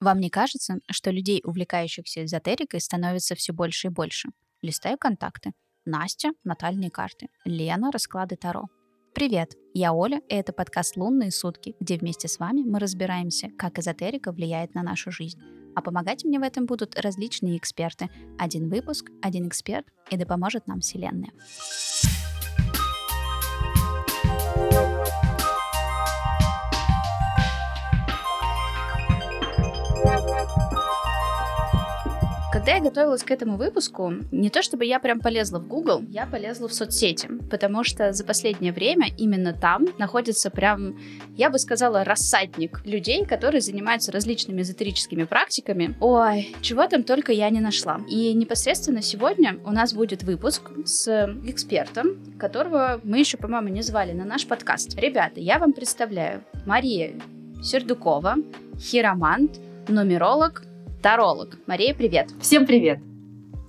Вам не кажется, что людей, увлекающихся эзотерикой, становится все больше и больше? Листаю контакты. Настя – натальные карты. Лена – расклады Таро. Привет, я Оля, и это подкаст «Лунные сутки», где вместе с вами мы разбираемся, как эзотерика влияет на нашу жизнь. А помогать мне в этом будут различные эксперты. Один выпуск, один эксперт, и да поможет нам Вселенная. Когда я готовилась к этому выпуску, не то чтобы я прям полезла в Google, я полезла в соцсети, потому что за последнее время именно там находится прям, я бы сказала, рассадник людей, которые занимаются различными эзотерическими практиками. Ой, чего там только я не нашла. И непосредственно сегодня у нас будет выпуск с экспертом, которого мы еще, по-моему, не звали на наш подкаст. Ребята, я вам представляю Мария Сердукова, хиромант, нумеролог, таролог. Мария, привет. Всем привет,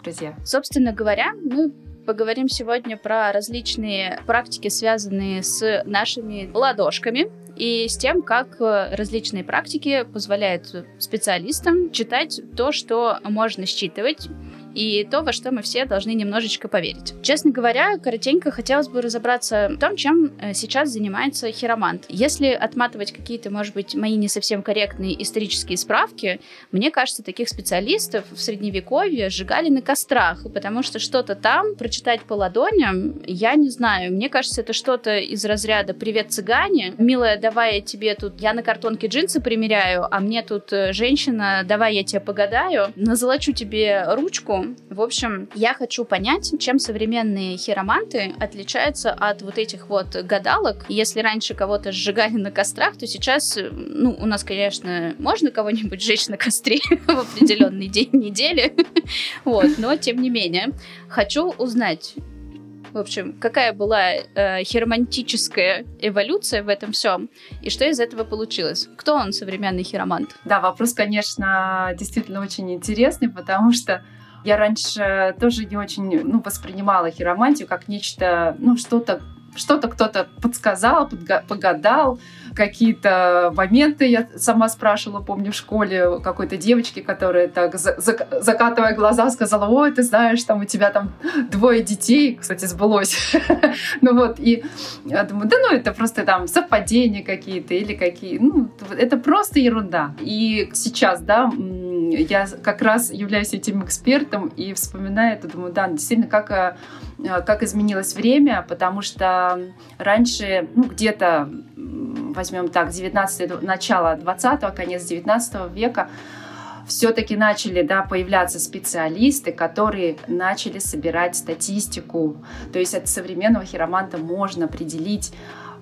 друзья. Собственно говоря, мы поговорим сегодня про различные практики, связанные с нашими ладошками и с тем, как э, различные практики позволяют специалистам читать то, что можно считывать и то, во что мы все должны немножечко поверить. Честно говоря, коротенько хотелось бы разобраться в том, чем э, сейчас занимается хиромант. Если отматывать какие-то, может быть, мои не совсем корректные исторические справки, мне кажется, таких специалистов в средневековье сжигали на кострах, потому что что-то там прочитать по ладоням, я не знаю. Мне кажется, это что-то из разряда «Привет, цыгане!» «Милая, давай я тебе тут... Я на картонке джинсы примеряю, а мне тут э, женщина, давай я тебе погадаю, назолочу тебе ручку, в общем, я хочу понять, чем современные хироманты отличаются от вот этих вот гадалок. Если раньше кого-то сжигали на кострах, то сейчас, ну, у нас, конечно, можно кого-нибудь сжечь на костре в определенный день недели, вот, но тем не менее, хочу узнать, в общем, какая была э, хиромантическая эволюция в этом всем, и что из этого получилось? Кто он, современный хиромант? Да, вопрос, конечно, действительно очень интересный, потому что я раньше тоже не очень ну, воспринимала хиромантию как нечто, ну, что-то что-то кто-то подсказал, погадал, какие-то моменты я сама спрашивала, помню, в школе какой-то девочки, которая так, закатывая глаза, сказала, ой, ты знаешь, там у тебя там двое детей, кстати, сбылось. ну вот, и я думаю, да ну это просто там совпадения какие-то или какие, ну это просто ерунда. И сейчас, да, я как раз являюсь этим экспертом и вспоминаю это, думаю, да, действительно, как, э, как изменилось время, потому что раньше, ну, где-то, возьмем так, 19 начало 20 конец 19 века, все-таки начали да, появляться специалисты, которые начали собирать статистику. То есть от современного хироманта можно определить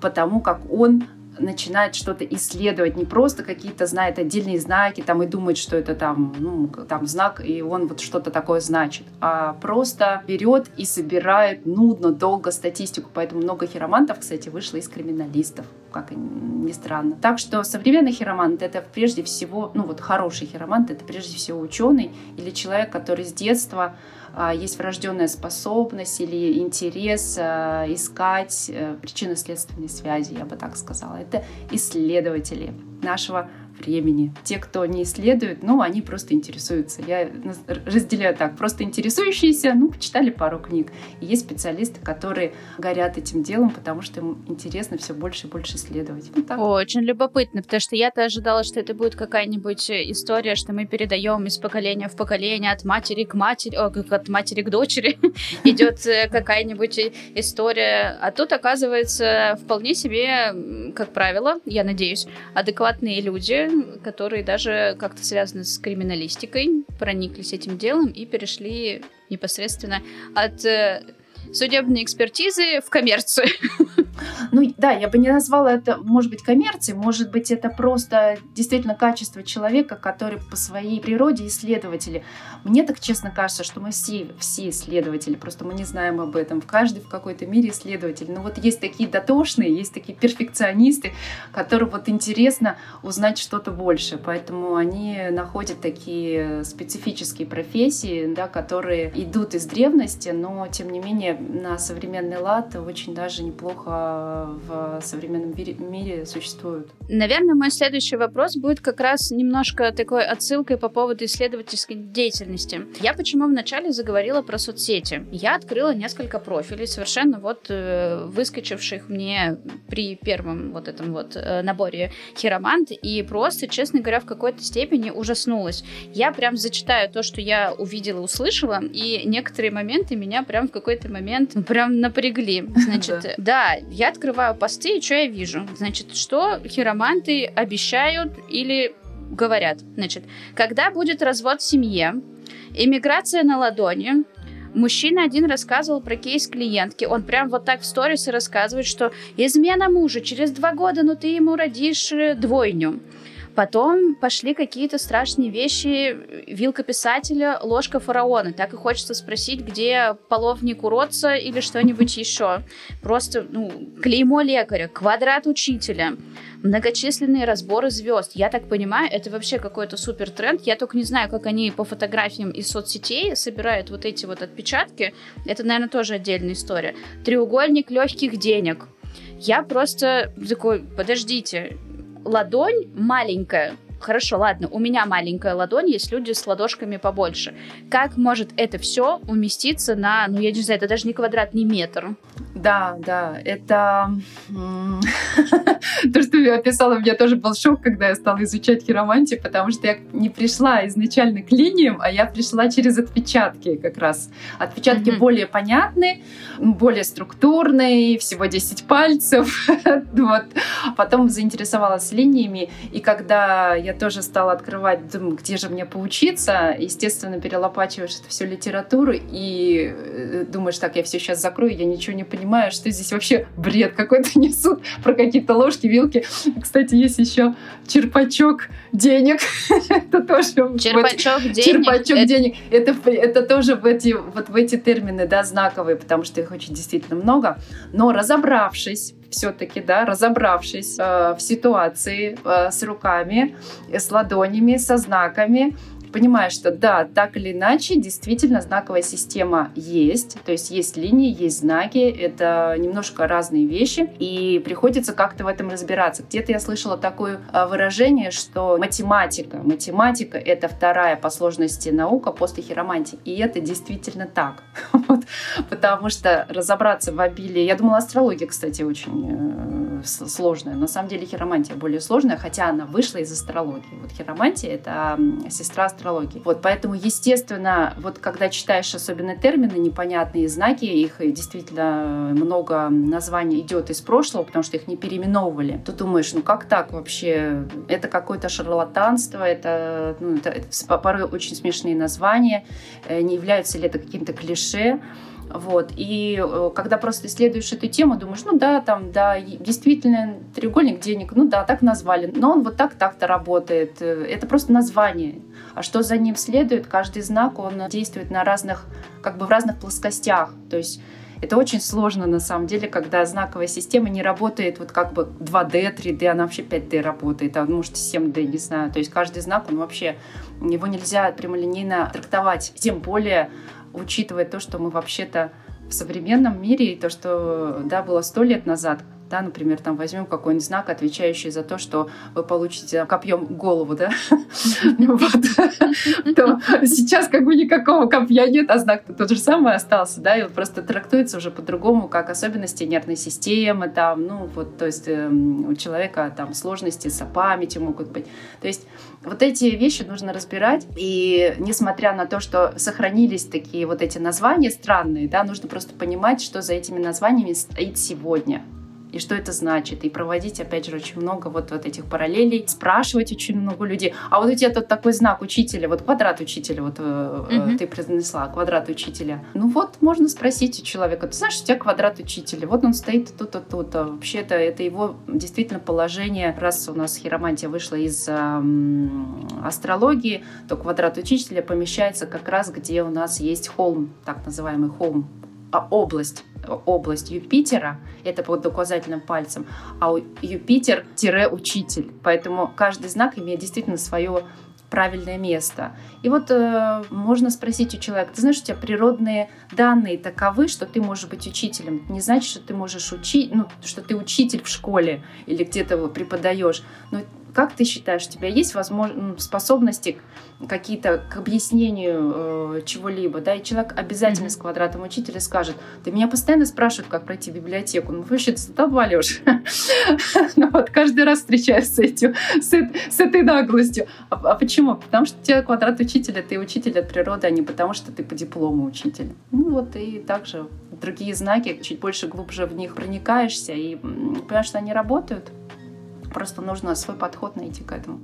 по тому, как он начинает что-то исследовать, не просто какие-то знает отдельные знаки там и думает, что это там, ну, там знак, и он вот что-то такое значит, а просто берет и собирает нудно, долго статистику. Поэтому много хиромантов, кстати, вышло из криминалистов, как ни странно. Так что современный хиромант — это прежде всего, ну вот хороший хиромант — это прежде всего ученый или человек, который с детства есть врожденная способность или интерес а, искать э, причинно-следственные связи, я бы так сказала. Это исследователи нашего времени. Те, кто не исследует, ну, они просто интересуются. Я разделяю так. Просто интересующиеся, ну, почитали пару книг. И есть специалисты, которые горят этим делом, потому что им интересно все больше и больше исследовать. Вот так. Очень любопытно, потому что я-то ожидала, что это будет какая-нибудь история, что мы передаем из поколения в поколение, от матери к матери, о, как от матери к дочери идет э, какая-нибудь история. А тут, оказывается, вполне себе, как правило, я надеюсь, адекватные люди, которые даже как-то связаны с криминалистикой, прониклись этим делом и перешли непосредственно от э, судебной экспертизы в коммерцию. Ну да, я бы не назвала это, может быть, коммерцией, может быть, это просто действительно качество человека, который по своей природе исследователи. Мне так честно кажется, что мы все, все исследователи, просто мы не знаем об этом. В каждый в какой-то мере исследователь. Но вот есть такие дотошные, есть такие перфекционисты, которым вот интересно узнать что-то больше. Поэтому они находят такие специфические профессии, да, которые идут из древности, но тем не менее на современный лад очень даже неплохо в современном мире существуют. Наверное, мой следующий вопрос будет как раз немножко такой отсылкой по поводу исследовательской деятельности. Я почему вначале заговорила про соцсети? Я открыла несколько профилей, совершенно вот э, выскочивших мне при первом вот этом вот э, наборе хиромант, и просто, честно говоря, в какой-то степени ужаснулась. Я прям зачитаю то, что я увидела, услышала, и некоторые моменты меня прям в какой-то момент прям напрягли. Значит, да, я открываю посты, и что я вижу? Значит, что хироманты обещают или говорят? Значит, когда будет развод в семье, иммиграция на ладони, Мужчина один рассказывал про кейс клиентки. Он прям вот так в сторисе рассказывает, что измена мужа через два года, но ну ты ему родишь э, двойню. Потом пошли какие-то страшные вещи. Вилка писателя, ложка фараона. Так и хочется спросить, где половник уродца или что-нибудь еще. Просто, ну, клеймо лекаря, квадрат учителя, многочисленные разборы звезд. Я так понимаю, это вообще какой-то супер тренд. Я только не знаю, как они по фотографиям из соцсетей собирают вот эти вот отпечатки. Это, наверное, тоже отдельная история. Треугольник легких денег. Я просто такой, подождите, ладонь маленькая, хорошо, ладно, у меня маленькая ладонь, есть люди с ладошками побольше. Как может это все уместиться на, ну я не знаю, это даже не квадрат, не метр? Да, да, это то, что я описала, у меня тоже был шок, когда я стала изучать хиромантию, потому что я не пришла изначально к линиям, а я пришла через отпечатки как раз. Отпечатки mm-hmm. более понятные, более структурные, всего 10 пальцев. вот. Потом заинтересовалась линиями, и когда я тоже стала открывать, думаю, где же мне поучиться, естественно, перелопачиваешь это всю литературу и э, думаешь, так, я все сейчас закрою, я ничего не понимаю, что здесь вообще бред какой-то несут про какие-то ложки, вилки. Кстати, есть еще черпачок денег. это тоже черпачок вот, денег. Черпачок это... денег. Это, это тоже в эти, вот в эти термины, да, знаковые, потому что их очень действительно много. Но разобравшись все-таки, да, разобравшись э, в ситуации э, с руками, с ладонями, со знаками, понимаешь, что да, так или иначе, действительно знаковая система есть, то есть есть линии, есть знаки, это немножко разные вещи, и приходится как-то в этом разбираться. Где-то я слышала такое а, выражение, что математика, математика — это вторая по сложности наука после хиромантии, и это действительно так, вот, потому что разобраться в обилии, я думала, астрология, кстати, очень э, сложная, на самом деле хиромантия более сложная, хотя она вышла из астрологии. Вот хиромантия — это сестра астрологии, астрологии. Вот, поэтому, естественно, вот когда читаешь особенно термины, непонятные знаки, их действительно много названий идет из прошлого, потому что их не переименовывали, то думаешь, ну как так вообще? Это какое-то шарлатанство, это, ну, это, это порой очень смешные названия, э, не являются ли это каким-то клише? Вот. И э, когда просто исследуешь эту тему, думаешь, ну да, там, да, действительно, треугольник денег, ну да, так назвали, но он вот так так-то работает. Э, это просто название. А что за ним следует, каждый знак, он действует на разных, как бы в разных плоскостях. То есть это очень сложно на самом деле, когда знаковая система не работает вот как бы 2D, 3D, она вообще 5D работает, а может 7D, не знаю. То есть каждый знак, он вообще, его нельзя прямолинейно трактовать. Тем более учитывая то, что мы вообще-то в современном мире, и то, что да, было сто лет назад, да, например, там возьмем какой-нибудь знак, отвечающий за то, что вы получите копьем голову, да, то сейчас как бы никакого копья нет, а знак тот же самый остался, да, и он просто трактуется уже по-другому, как особенности нервной системы, там, ну, вот, то есть эм, у человека там сложности с памятью могут быть. То есть вот эти вещи нужно разбирать, и несмотря на то, что сохранились такие вот эти названия странные, да, нужно просто понимать, что за этими названиями стоит сегодня и что это значит, и проводить, опять же, очень много вот, вот этих параллелей, спрашивать очень много людей. А вот у тебя тут такой знак учителя, вот квадрат учителя, вот угу. ты произнесла, квадрат учителя. Ну вот, можно спросить у человека, ты знаешь, у тебя квадрат учителя, вот он стоит тут-то, тут-то. Вообще-то это его действительно положение, раз у нас хиромантия вышла из э, астрологии, то квадрат учителя помещается как раз, где у нас есть холм, так называемый холм, а область область Юпитера, это под указательным пальцем, а Юпитер-учитель. Поэтому каждый знак имеет действительно свое правильное место. И вот э, можно спросить у человека, ты знаешь, у тебя природные данные таковы, что ты можешь быть учителем. Не значит, что ты можешь учить, ну, что ты учитель в школе или где-то преподаешь. Но как ты считаешь, у тебя есть возможно, способности какие-то к объяснению э, чего-либо, да, и человек обязательно mm-hmm. с квадратом учителя скажет, ты меня постоянно спрашивают, как пройти библиотеку, ну вообще задолбали уже. ну вот каждый раз встречаюсь с этим, с, с этой наглостью. А, а почему? Потому что у тебя квадрат учителя, ты учитель от природы, а не потому что ты по диплому учитель. Ну вот и также другие знаки, чуть больше глубже в них проникаешься и понимаешь, что они работают. Просто нужно свой подход найти к этому.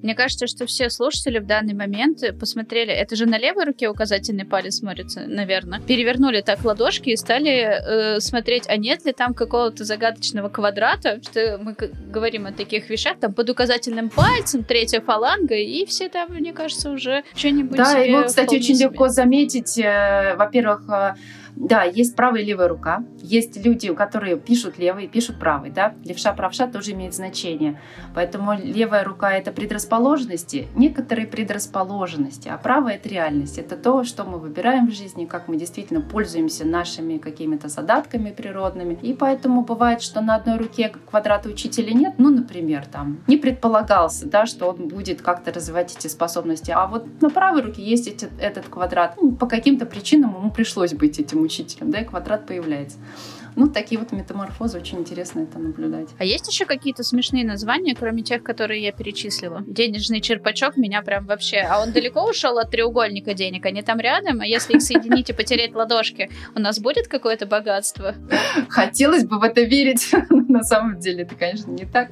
Мне кажется, что все слушатели в данный момент посмотрели, это же на левой руке указательный палец смотрится, наверное, перевернули так ладошки и стали э, смотреть, а нет ли там какого-то загадочного квадрата, что мы говорим о таких вещах, там под указательным пальцем, третья фаланга, и все там, мне кажется, уже что-нибудь Да, его, кстати, очень себе. легко заметить, э, во-первых, э, да, есть правая и левая рука. Есть люди, которые пишут левой, пишут правой. Да? Левша, правша тоже имеет значение. Поэтому левая рука — это предрасположенности, некоторые предрасположенности, а правая — это реальность. Это то, что мы выбираем в жизни, как мы действительно пользуемся нашими какими-то задатками природными. И поэтому бывает, что на одной руке квадрата учителя нет, ну, например, там, не предполагался, да, что он будет как-то развивать эти способности. А вот на правой руке есть эти, этот квадрат. Ну, по каким-то причинам ему пришлось быть этим учителем, да, и квадрат появляется. Ну, такие вот метаморфозы, очень интересно это наблюдать. А есть еще какие-то смешные названия, кроме тех, которые я перечислила? Денежный черпачок меня прям вообще... А он далеко ушел от треугольника денег? Они там рядом? А если их соединить и потереть ладошки, у нас будет какое-то богатство? Хотелось бы в это верить. На самом деле это, конечно, не так.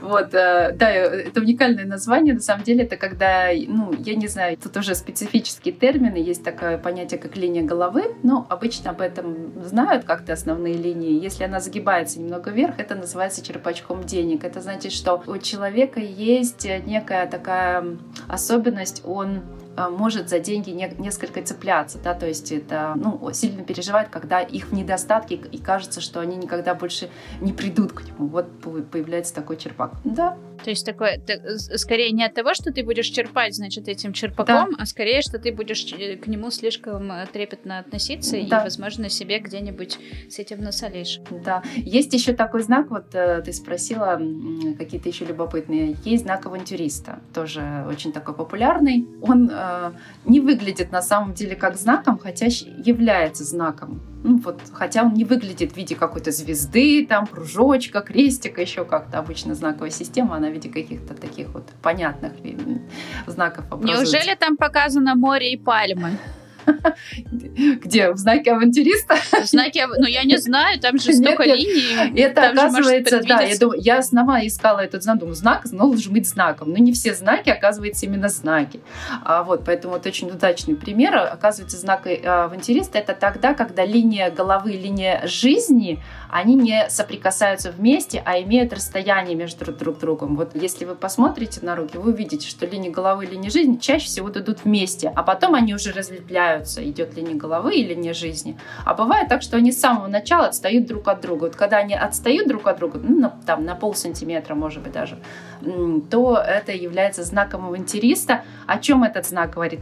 Вот, э, да, это уникальное название. На самом деле это когда, ну, я не знаю, тут уже специфические термины. Есть такое понятие, как линия головы. Но обычно об этом знают как-то основные линии. Если она загибается немного вверх, это называется черпачком денег. Это значит, что у человека есть некая такая особенность, он Э, может за деньги не, несколько цепляться, да, то есть это, ну, сильно переживает, когда их в недостатке, и кажется, что они никогда больше не придут к нему. Вот появляется такой черпак. Да. То есть такое, скорее не от того, что ты будешь черпать, значит, этим черпаком, да. а скорее, что ты будешь к нему слишком э, трепетно относиться да. и, возможно, себе где-нибудь с этим насолишь. Да. Есть еще такой знак, вот э, ты спросила, какие-то еще любопытные. Есть знак авантюриста, тоже очень такой популярный. Он Э, не выглядит на самом деле как знаком, хотя является знаком. Ну, вот, хотя он не выглядит в виде какой-то звезды, там, кружочка, крестика, еще как-то обычно знаковая система, она в виде каких-то таких вот понятных знаков образуется. Неужели там показано море и пальмы? Где? В знаке авантюриста? В знаке, ну я не знаю, там же столько нет, линий. Это оказывается, да, я, думаю, я сама искала этот знак, думаю, знак должен быть знаком. Но не все знаки, оказывается, именно знаки. А, вот, поэтому вот очень удачный пример. Оказывается, знак э, авантюриста это тогда, когда линия головы и линия жизни, они не соприкасаются вместе, а имеют расстояние между друг другом. Вот если вы посмотрите на руки, вы увидите, что линии головы и линии жизни чаще всего идут вместе, а потом они уже разлепляют определяются, идет линия головы или линия жизни. А бывает так, что они с самого начала отстают друг от друга. Вот когда они отстают друг от друга, ну, на, там, на пол сантиметра, может быть, даже, то это является знаком авантюриста. О чем этот знак говорит?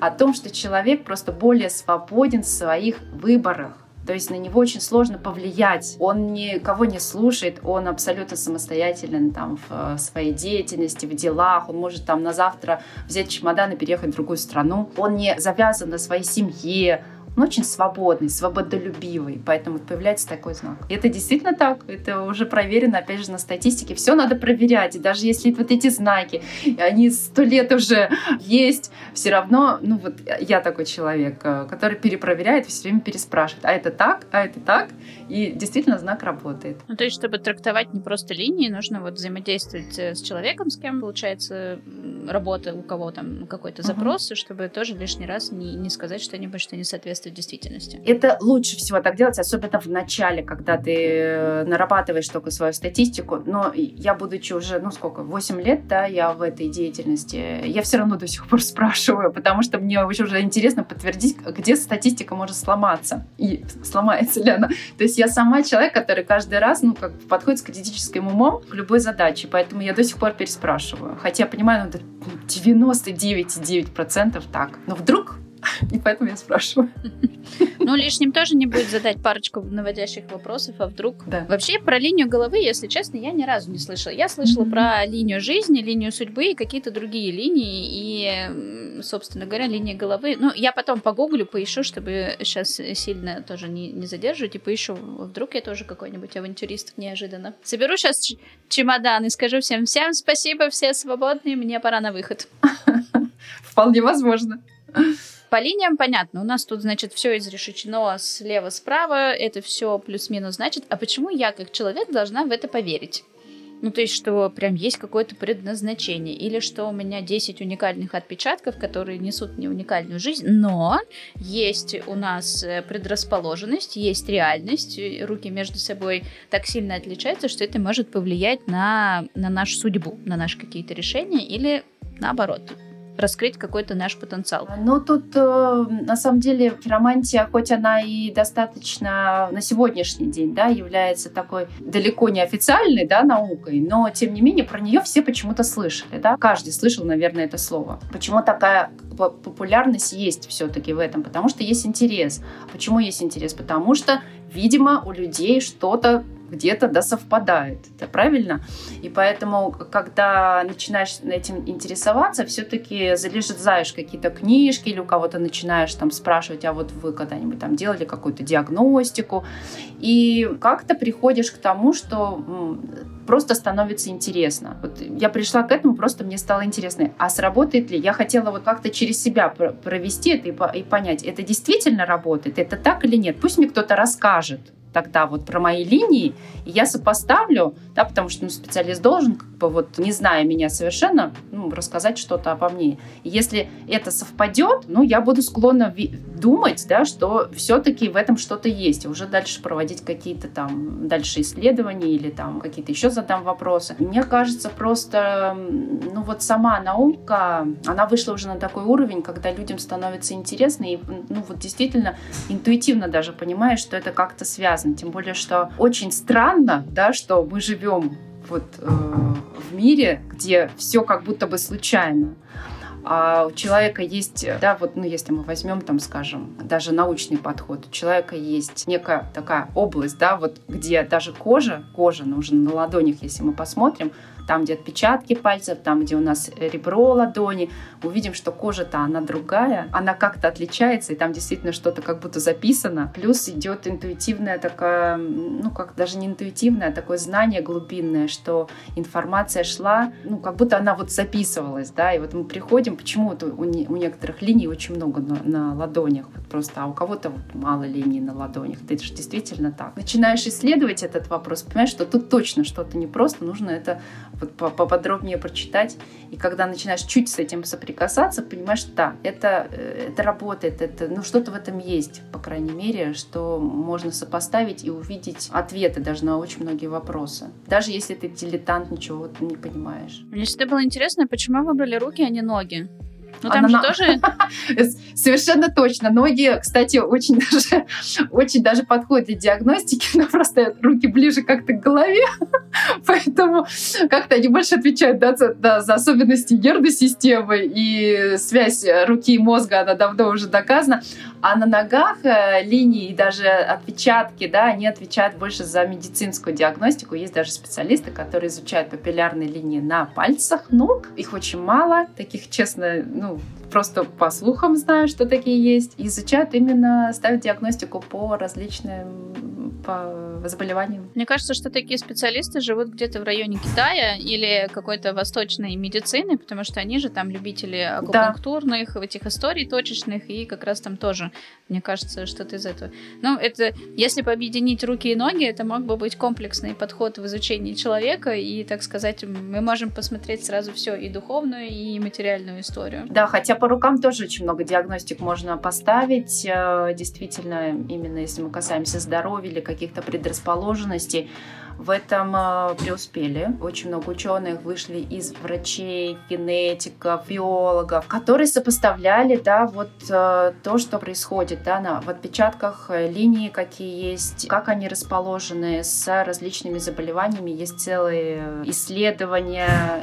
О том, что человек просто более свободен в своих выборах. То есть на него очень сложно повлиять. Он никого не слушает, он абсолютно самостоятелен там в своей деятельности, в делах. Он может там на завтра взять чемодан и переехать в другую страну. Он не завязан на своей семье, он очень свободный, свободолюбивый, поэтому появляется такой знак. И это действительно так, это уже проверено, опять же, на статистике. Все надо проверять, и даже если вот эти знаки, они сто лет уже есть, все равно, ну вот я такой человек, э, который перепроверяет, все время переспрашивает, а это так, а это так, и действительно знак работает. Ну, то есть, чтобы трактовать не просто линии, нужно вот взаимодействовать э, с человеком, с кем получается работа, у кого там какой-то запрос, uh-huh. чтобы тоже лишний раз не, не сказать что-нибудь, что не соответствует соответствует действительности. Это лучше всего так делать, особенно в начале, когда ты э, нарабатываешь только свою статистику. Но я, будучи уже, ну сколько, 8 лет, да, я в этой деятельности, я все равно до сих пор спрашиваю, потому что мне уже интересно подтвердить, где статистика может сломаться. И сломается ли она. То есть я сама человек, который каждый раз, ну, как подходит с критическим умом к любой задаче, поэтому я до сих пор переспрашиваю. Хотя я понимаю, ну, 99,9% так. Но вдруг И поэтому я спрашиваю. Ну, лишним тоже не будет задать парочку наводящих вопросов, а вдруг... Да. Вообще, про линию головы, если честно, я ни разу не слышала. Я слышала mm-hmm. про линию жизни, линию судьбы и какие-то другие линии. И, собственно говоря, линия головы... Ну, я потом погуглю, поищу, чтобы сейчас сильно тоже не, не задерживать, и поищу. Вдруг я тоже какой-нибудь авантюрист неожиданно. Соберу сейчас чемодан и скажу всем, всем спасибо, все свободные, мне пора на выход. Вполне возможно. По линиям понятно. У нас тут, значит, все изрешечено слева-справа. Это все плюс-минус значит. А почему я, как человек, должна в это поверить? Ну, то есть, что прям есть какое-то предназначение, или что у меня 10 уникальных отпечатков, которые несут мне уникальную жизнь, но есть у нас э, предрасположенность, есть реальность, руки между собой так сильно отличаются, что это может повлиять на, на нашу судьбу, на наши какие-то решения, или наоборот, раскрыть какой-то наш потенциал. Ну, тут э, на самом деле романтия, хоть она и достаточно на сегодняшний день, да, является такой далеко не официальной, да, наукой, но тем не менее про нее все почему-то слышали, да, каждый слышал, наверное, это слово. Почему такая популярность есть все-таки в этом? Потому что есть интерес. Почему есть интерес? Потому что, видимо, у людей что-то где-то да совпадает. Это правильно? И поэтому, когда начинаешь этим интересоваться, все-таки залезаешь какие-то книжки или у кого-то начинаешь там спрашивать, а вот вы когда-нибудь там делали какую-то диагностику, и как-то приходишь к тому, что просто становится интересно. Вот я пришла к этому, просто мне стало интересно, а сработает ли? Я хотела вот как-то через себя провести это и, и понять, это действительно работает, это так или нет. Пусть мне кто-то расскажет, тогда вот про мои линии, и я сопоставлю, да, потому что ну, специалист должен, как бы вот не зная меня совершенно, ну, рассказать что-то обо мне. И если это совпадет, ну, я буду склонна думать, да, что все-таки в этом что-то есть, уже дальше проводить какие-то там дальше исследования или там какие-то еще задам вопросы. Мне кажется, просто, ну, вот сама наука, она вышла уже на такой уровень, когда людям становится интересно, и, ну, вот действительно интуитивно даже понимаешь, что это как-то связано связано. Тем более, что очень странно, да, что мы живем вот э, в мире, где все как будто бы случайно. А у человека есть, да, вот, ну, если мы возьмем, там, скажем, даже научный подход, у человека есть некая такая область, да, вот, где даже кожа, кожа нужна на ладонях, если мы посмотрим, там, где отпечатки пальцев, там, где у нас ребро ладони, увидим, что кожа-то она другая, она как-то отличается, и там действительно что-то как будто записано. Плюс идет интуитивная такая, ну, как даже не интуитивное, а такое знание глубинное, что информация шла, ну, как будто она вот записывалась, да, и вот мы приходим, почему вот у, не, у некоторых линий очень много на, на ладонях, вот просто, а у кого-то вот мало линий на ладонях. Это же действительно так. Начинаешь исследовать этот вопрос, понимаешь, что тут точно что-то не просто, нужно это поподробнее прочитать. И когда начинаешь чуть с этим соприкасаться, понимаешь, да, это, э, это работает, это, ну что-то в этом есть, по крайней мере, что можно сопоставить и увидеть ответы даже на очень многие вопросы. Даже если ты дилетант, ничего не понимаешь. Мне всегда было интересно, почему выбрали руки, а не ноги? Ну, там Она... же тоже... Совершенно точно. Ноги, кстати, очень даже, очень даже подходят для диагностики, но просто руки ближе как-то к голове, поэтому как-то они больше отвечают да, за, да, за особенности нервной системы и связь руки и мозга, она давно уже доказана. А на ногах э, линии и даже отпечатки, да, они отвечают больше за медицинскую диагностику. Есть даже специалисты, которые изучают папиллярные линии на пальцах ног. Их очень мало. Таких, честно, ну, novo. Просто по слухам знаю, что такие есть. Изучают именно, ставят диагностику по различным по заболеваниям. Мне кажется, что такие специалисты живут где-то в районе Китая или какой-то восточной медицины, потому что они же там любители акупунктурных, да. этих историй точечных, и как раз там тоже, мне кажется, что-то из этого. Ну, это, если бы объединить руки и ноги, это мог бы быть комплексный подход в изучении человека, и, так сказать, мы можем посмотреть сразу все, и духовную, и материальную историю. Да, хотя по рукам тоже очень много диагностик можно поставить, э, действительно, именно если мы касаемся здоровья или каких-то предрасположенностей, в этом э, преуспели. Очень много ученых вышли из врачей, генетиков, биологов, которые сопоставляли, да, вот э, то, что происходит, да, на, в отпечатках э, линии, какие есть, как они расположены с различными заболеваниями. Есть целые исследования,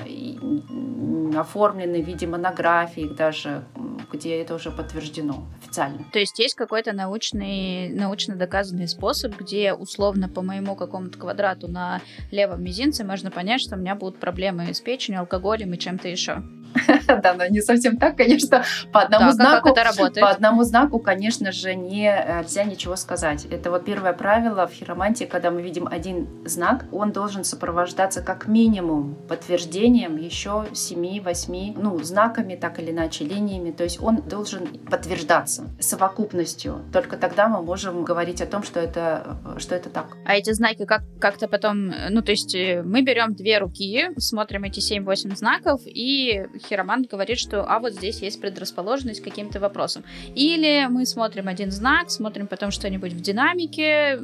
оформлены в виде монографий даже, где это уже подтверждено официально. То есть есть какой-то научный, научно доказанный способ, где условно по моему какому-то квадрату на левом мизинце можно понять, что у меня будут проблемы с печенью, алкоголем и чем-то еще. Да, но не совсем так, конечно. По одному Так, а знаку, как это работает? по одному знаку, конечно же, нельзя ничего сказать. Это вот первое правило в хиромантии, когда мы видим один знак, он должен сопровождаться как минимум подтверждением еще 7-8, ну, знаками, так или иначе, линиями. То есть он должен подтверждаться совокупностью. Только тогда мы можем говорить о том, что это, что это так. А эти знаки как, как-то потом... Ну, то есть э, мы берем две руки, смотрим эти 7-8 знаков, и хиромант говорит, что а вот здесь есть предрасположенность к каким-то вопросам. Или мы смотрим один знак, смотрим потом что-нибудь в динамике,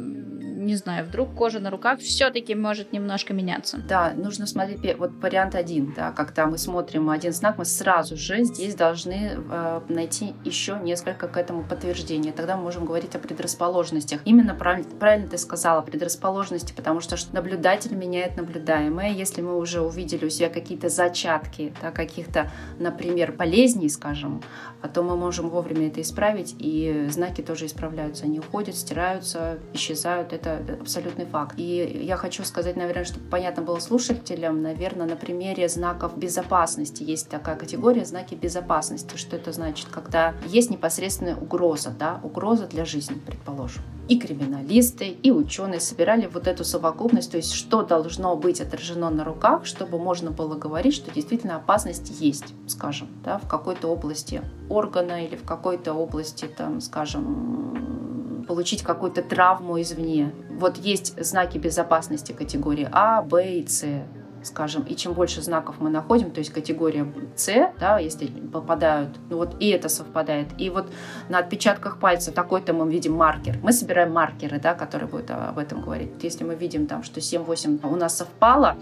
не знаю, вдруг кожа на руках все-таки может немножко меняться. Да, нужно смотреть вот вариант один, да, когда мы смотрим один знак, мы сразу же здесь должны э, найти еще несколько к этому подтверждения. Тогда мы можем говорить о предрасположенностях. Именно правильно, правильно ты сказала, предрасположенности, потому что наблюдатель меняет наблюдаемое. Если мы уже увидели у себя какие-то зачатки, да, каких-то, например, болезней, скажем, а то мы можем вовремя это исправить, и знаки тоже исправляются. Они уходят, стираются, исчезают. Это абсолютный факт. И я хочу сказать, наверное, чтобы понятно было слушателям, наверное, на примере знаков безопасности. Есть такая категория знаки безопасности. Что это значит? Когда есть непосредственная угроза, да, угроза для жизни, предположим. И криминалисты, и ученые собирали вот эту совокупность, то есть что должно быть отражено на руках, чтобы можно было говорить, что действительно опасность есть, скажем, да, в какой-то области органа или в какой-то области, там, скажем, получить какую-то травму извне. Вот есть знаки безопасности категории А, Б и С скажем, и чем больше знаков мы находим, то есть категория С, да, если попадают, ну вот и это совпадает, и вот на отпечатках пальцев такой-то мы видим маркер. Мы собираем маркеры, да, которые будут об этом говорить. Если мы видим там, что 7-8 у нас совпало,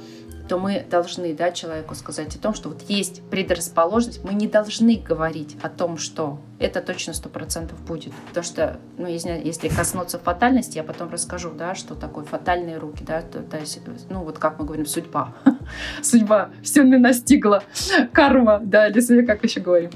то мы должны дать человеку сказать о том, что вот есть предрасположенность, мы не должны говорить о том, что это точно сто процентов будет. Потому что, ну, если, если коснуться фатальности, я потом расскажу, да, что такое фатальные руки, да, то, то есть, ну, вот как мы говорим, судьба. Судьба, все не настигла, карма, да, или как еще говорим.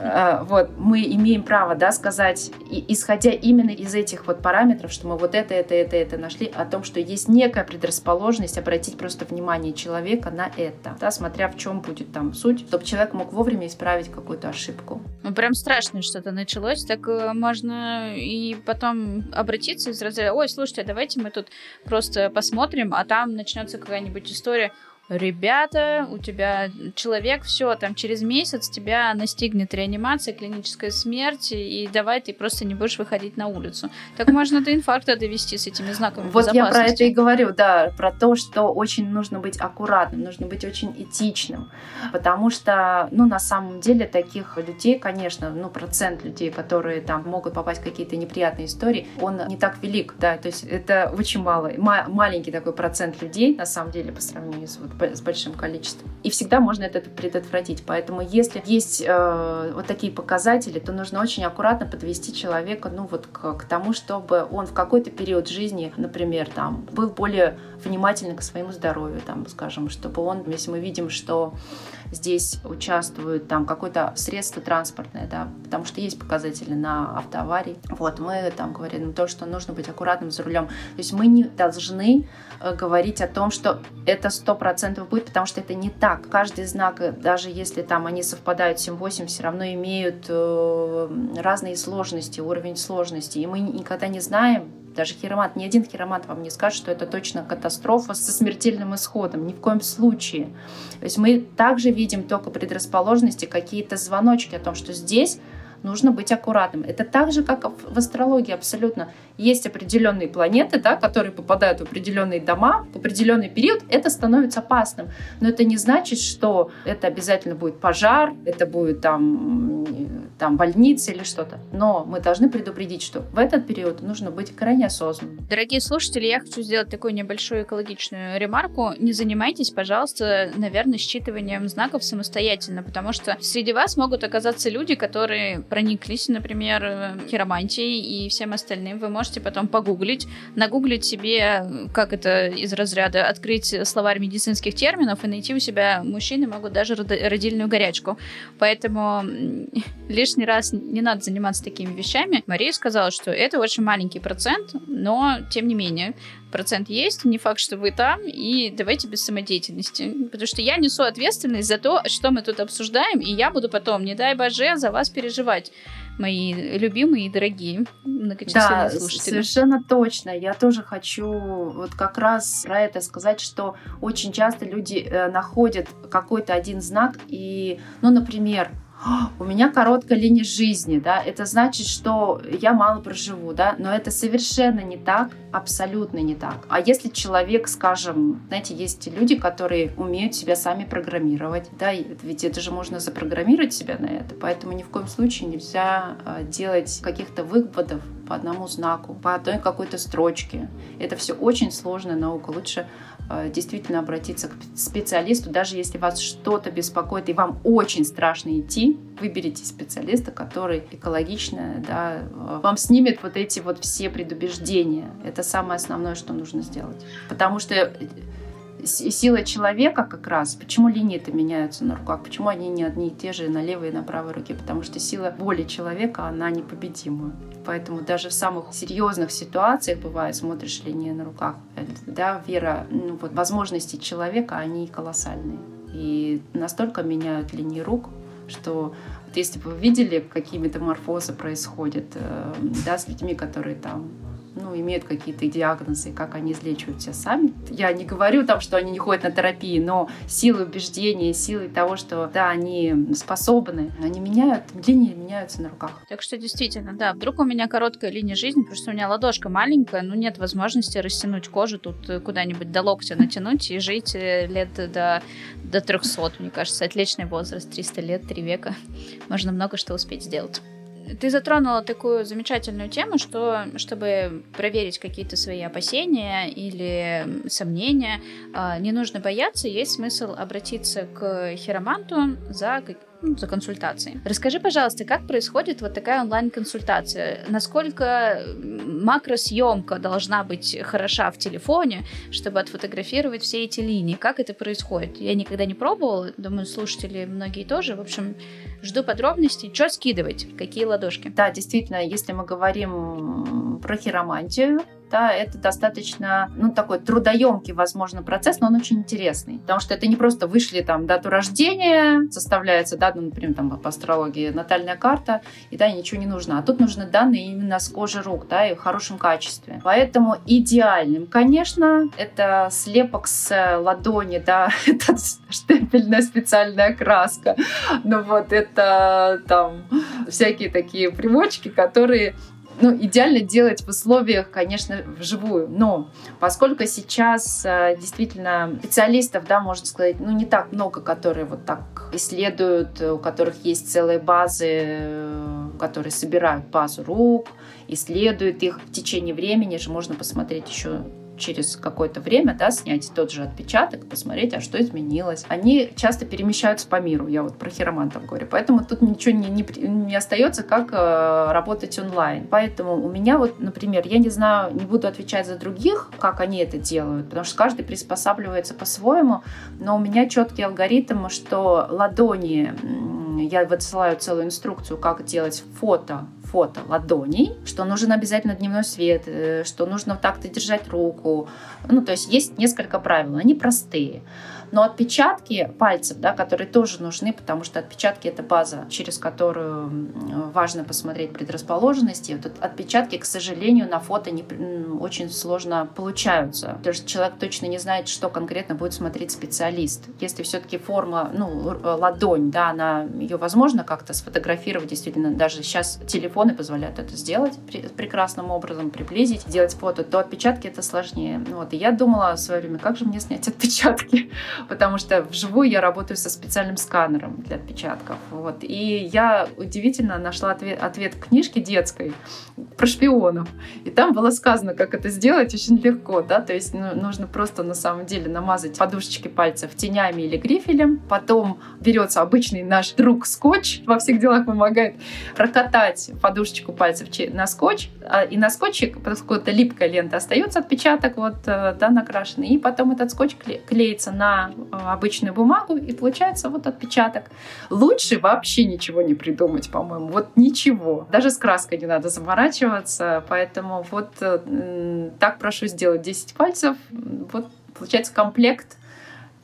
А, вот, мы имеем право, да, сказать, исходя именно из этих вот параметров, что мы вот это, это, это, это нашли, о том, что есть некая предрасположенность, обратить просто внимание человека на это, да, смотря в чем будет там суть, чтобы человек мог вовремя исправить какую-то ошибку. Ну, прям страшно что-то началось, так э, можно и потом обратиться из разряда, ой, слушайте, давайте мы тут просто посмотрим, а там начнется какая-нибудь история, ребята, у тебя человек, все, там через месяц тебя настигнет реанимация, клиническая смерть, и давай ты просто не будешь выходить на улицу. Так можно до инфаркта довести с этими знаками Вот я про это и говорю, да, про то, что очень нужно быть аккуратным, нужно быть очень этичным, потому что, ну, на самом деле таких людей, конечно, ну, процент людей, которые там могут попасть в какие-то неприятные истории, он не так велик, да, то есть это очень мало, маленький такой процент людей, на самом деле, по сравнению с вот с большим количеством. И всегда можно это предотвратить. Поэтому если есть э, вот такие показатели, то нужно очень аккуратно подвести человека ну, вот к, к тому, чтобы он в какой-то период жизни, например, там, был более внимательный к своему здоровью, там, скажем, чтобы он, если мы видим, что здесь участвует там какое-то средство транспортное, да, потому что есть показатели на автоаварии. Вот, мы там говорим то, что нужно быть аккуратным за рулем. То есть мы не должны э, говорить о том, что это сто процентов будет, потому что это не так. Каждый знак, э, даже если там они совпадают 7-8, все равно имеют э, разные сложности, уровень сложности. И мы никогда не знаем, даже хиромант, ни один хиромант вам не скажет, что это точно катастрофа со смертельным исходом. Ни в коем случае. То есть мы также видим только предрасположенности, какие-то звоночки о том, что здесь нужно быть аккуратным. Это так же, как в астрологии абсолютно. Есть определенные планеты, да, которые попадают в определенные дома в определенный период, это становится опасным. Но это не значит, что это обязательно будет пожар, это будет там там больнице или что-то. Но мы должны предупредить, что в этот период нужно быть крайне осознанным. Дорогие слушатели, я хочу сделать такую небольшую экологичную ремарку. Не занимайтесь, пожалуйста, наверное, считыванием знаков самостоятельно, потому что среди вас могут оказаться люди, которые прониклись, например, хиромантией и всем остальным. Вы можете потом погуглить, нагуглить себе, как это из разряда, открыть словарь медицинских терминов и найти у себя мужчины могут даже родильную горячку. Поэтому лишний раз не надо заниматься такими вещами. Мария сказала, что это очень маленький процент, но тем не менее процент есть, не факт, что вы там, и давайте без самодеятельности. Потому что я несу ответственность за то, что мы тут обсуждаем, и я буду потом, не дай боже, за вас переживать мои любимые и дорогие многочисленные да, слушатели. совершенно точно. Я тоже хочу вот как раз про это сказать, что очень часто люди э, находят какой-то один знак и, ну, например, у меня короткая линия жизни, да, это значит, что я мало проживу, да, но это совершенно не так, абсолютно не так. А если человек, скажем, знаете, есть люди, которые умеют себя сами программировать, да, ведь это же можно запрограммировать себя на это, поэтому ни в коем случае нельзя а, делать каких-то выводов по одному знаку, по одной какой-то строчке. Это все очень сложная наука. Лучше действительно обратиться к специалисту, даже если вас что-то беспокоит и вам очень страшно идти, выберите специалиста, который экологично, да, э, вам снимет вот эти вот все предубеждения. Это самое основное, что нужно сделать. Потому что э, сила человека как раз, почему линии-то меняются на руках, почему они не одни и те же на левой и на правой руке, потому что сила воли человека, она непобедимая. Поэтому даже в самых серьезных ситуациях бывает, смотришь линии на руках, да, вера, ну вот возможности человека, они колоссальные. И настолько меняют линии рук, что вот если бы вы видели, какие метаморфозы происходят э, да, с людьми, которые там ну, имеют какие-то диагнозы, как они излечиваются сами. Я не говорю там, что они не ходят на терапии, но силы убеждения, силы того, что да, они способны, они меняют, линии меняются на руках. Так что действительно, да, вдруг у меня короткая линия жизни, потому что у меня ладошка маленькая, ну нет возможности растянуть кожу тут куда-нибудь до локтя натянуть и жить э, лет до, до 300, мне кажется, отличный возраст, 300 лет, 3 века. Можно много что успеть сделать. Ты затронула такую замечательную тему, что чтобы проверить какие-то свои опасения или сомнения, а, не нужно бояться, есть смысл обратиться к хироманту за ну, за консультацией. Расскажи, пожалуйста, как происходит вот такая онлайн-консультация? Насколько макросъемка должна быть хороша в телефоне, чтобы отфотографировать все эти линии? Как это происходит? Я никогда не пробовала, думаю, слушатели многие тоже. В общем, жду подробностей. Что скидывать? Какие ладошки? Да, действительно, если мы говорим про хиромантию, да, это достаточно, ну, такой трудоемкий, возможно, процесс, но он очень интересный, потому что это не просто вышли там дату рождения, составляется, да, ну, например, там по астрологии натальная карта, и да, ничего не нужно, а тут нужны данные именно с кожи рук, да, и в хорошем качестве. Поэтому идеальным, конечно, это слепок с ладони, да, это штемпельная специальная краска, ну вот это там всякие такие примочки, которые ну, идеально делать в условиях, конечно, вживую. Но поскольку сейчас э, действительно специалистов, да, можно сказать, ну, не так много, которые вот так исследуют, у которых есть целые базы, э, которые собирают базу рук, исследуют их в течение времени же можно посмотреть еще через какое-то время, да, снять тот же отпечаток, посмотреть, а что изменилось. Они часто перемещаются по миру, я вот про хиромантов говорю, поэтому тут ничего не, не, не остается, как э, работать онлайн. Поэтому у меня вот, например, я не знаю, не буду отвечать за других, как они это делают, потому что каждый приспосабливается по-своему, но у меня четкий алгоритм, что ладони, я высылаю целую инструкцию, как делать фото фото ладоней, что нужен обязательно дневной свет, э, что нужно так-то держать руку. Ну, то есть есть несколько правил, они простые. Но отпечатки пальцев, да, которые тоже нужны, потому что отпечатки это база, через которую важно посмотреть предрасположенности. Вот отпечатки, к сожалению, на фото не, очень сложно получаются. Потому что человек точно не знает, что конкретно будет смотреть специалист. Если все-таки форма, ну, ладонь, да, она, ее возможно как-то сфотографировать, действительно, даже сейчас телефоны позволяют это сделать прекрасным образом, приблизить, сделать фото, то отпечатки это сложнее. Вот, и я думала в свое время, как же мне снять отпечатки? Потому что вживую я работаю со специальным сканером для отпечатков. Вот. И я удивительно нашла ответ, ответ в книжке детской про шпионов. И там было сказано, как это сделать очень легко, да, то есть ну, нужно просто на самом деле намазать подушечки пальцев тенями или грифелем, потом берется обычный наш друг скотч, во всех делах помогает, прокатать подушечку пальцев на скотч, а, и на скотче, это липкая лента, остается отпечаток вот, э, да, накрашенный, и потом этот скотч клеится на э, обычную бумагу, и получается вот отпечаток. Лучше вообще ничего не придумать, по-моему, вот ничего. Даже с краской не надо заморачиваться, поэтому вот э, так прошу сделать 10 пальцев, вот получается комплект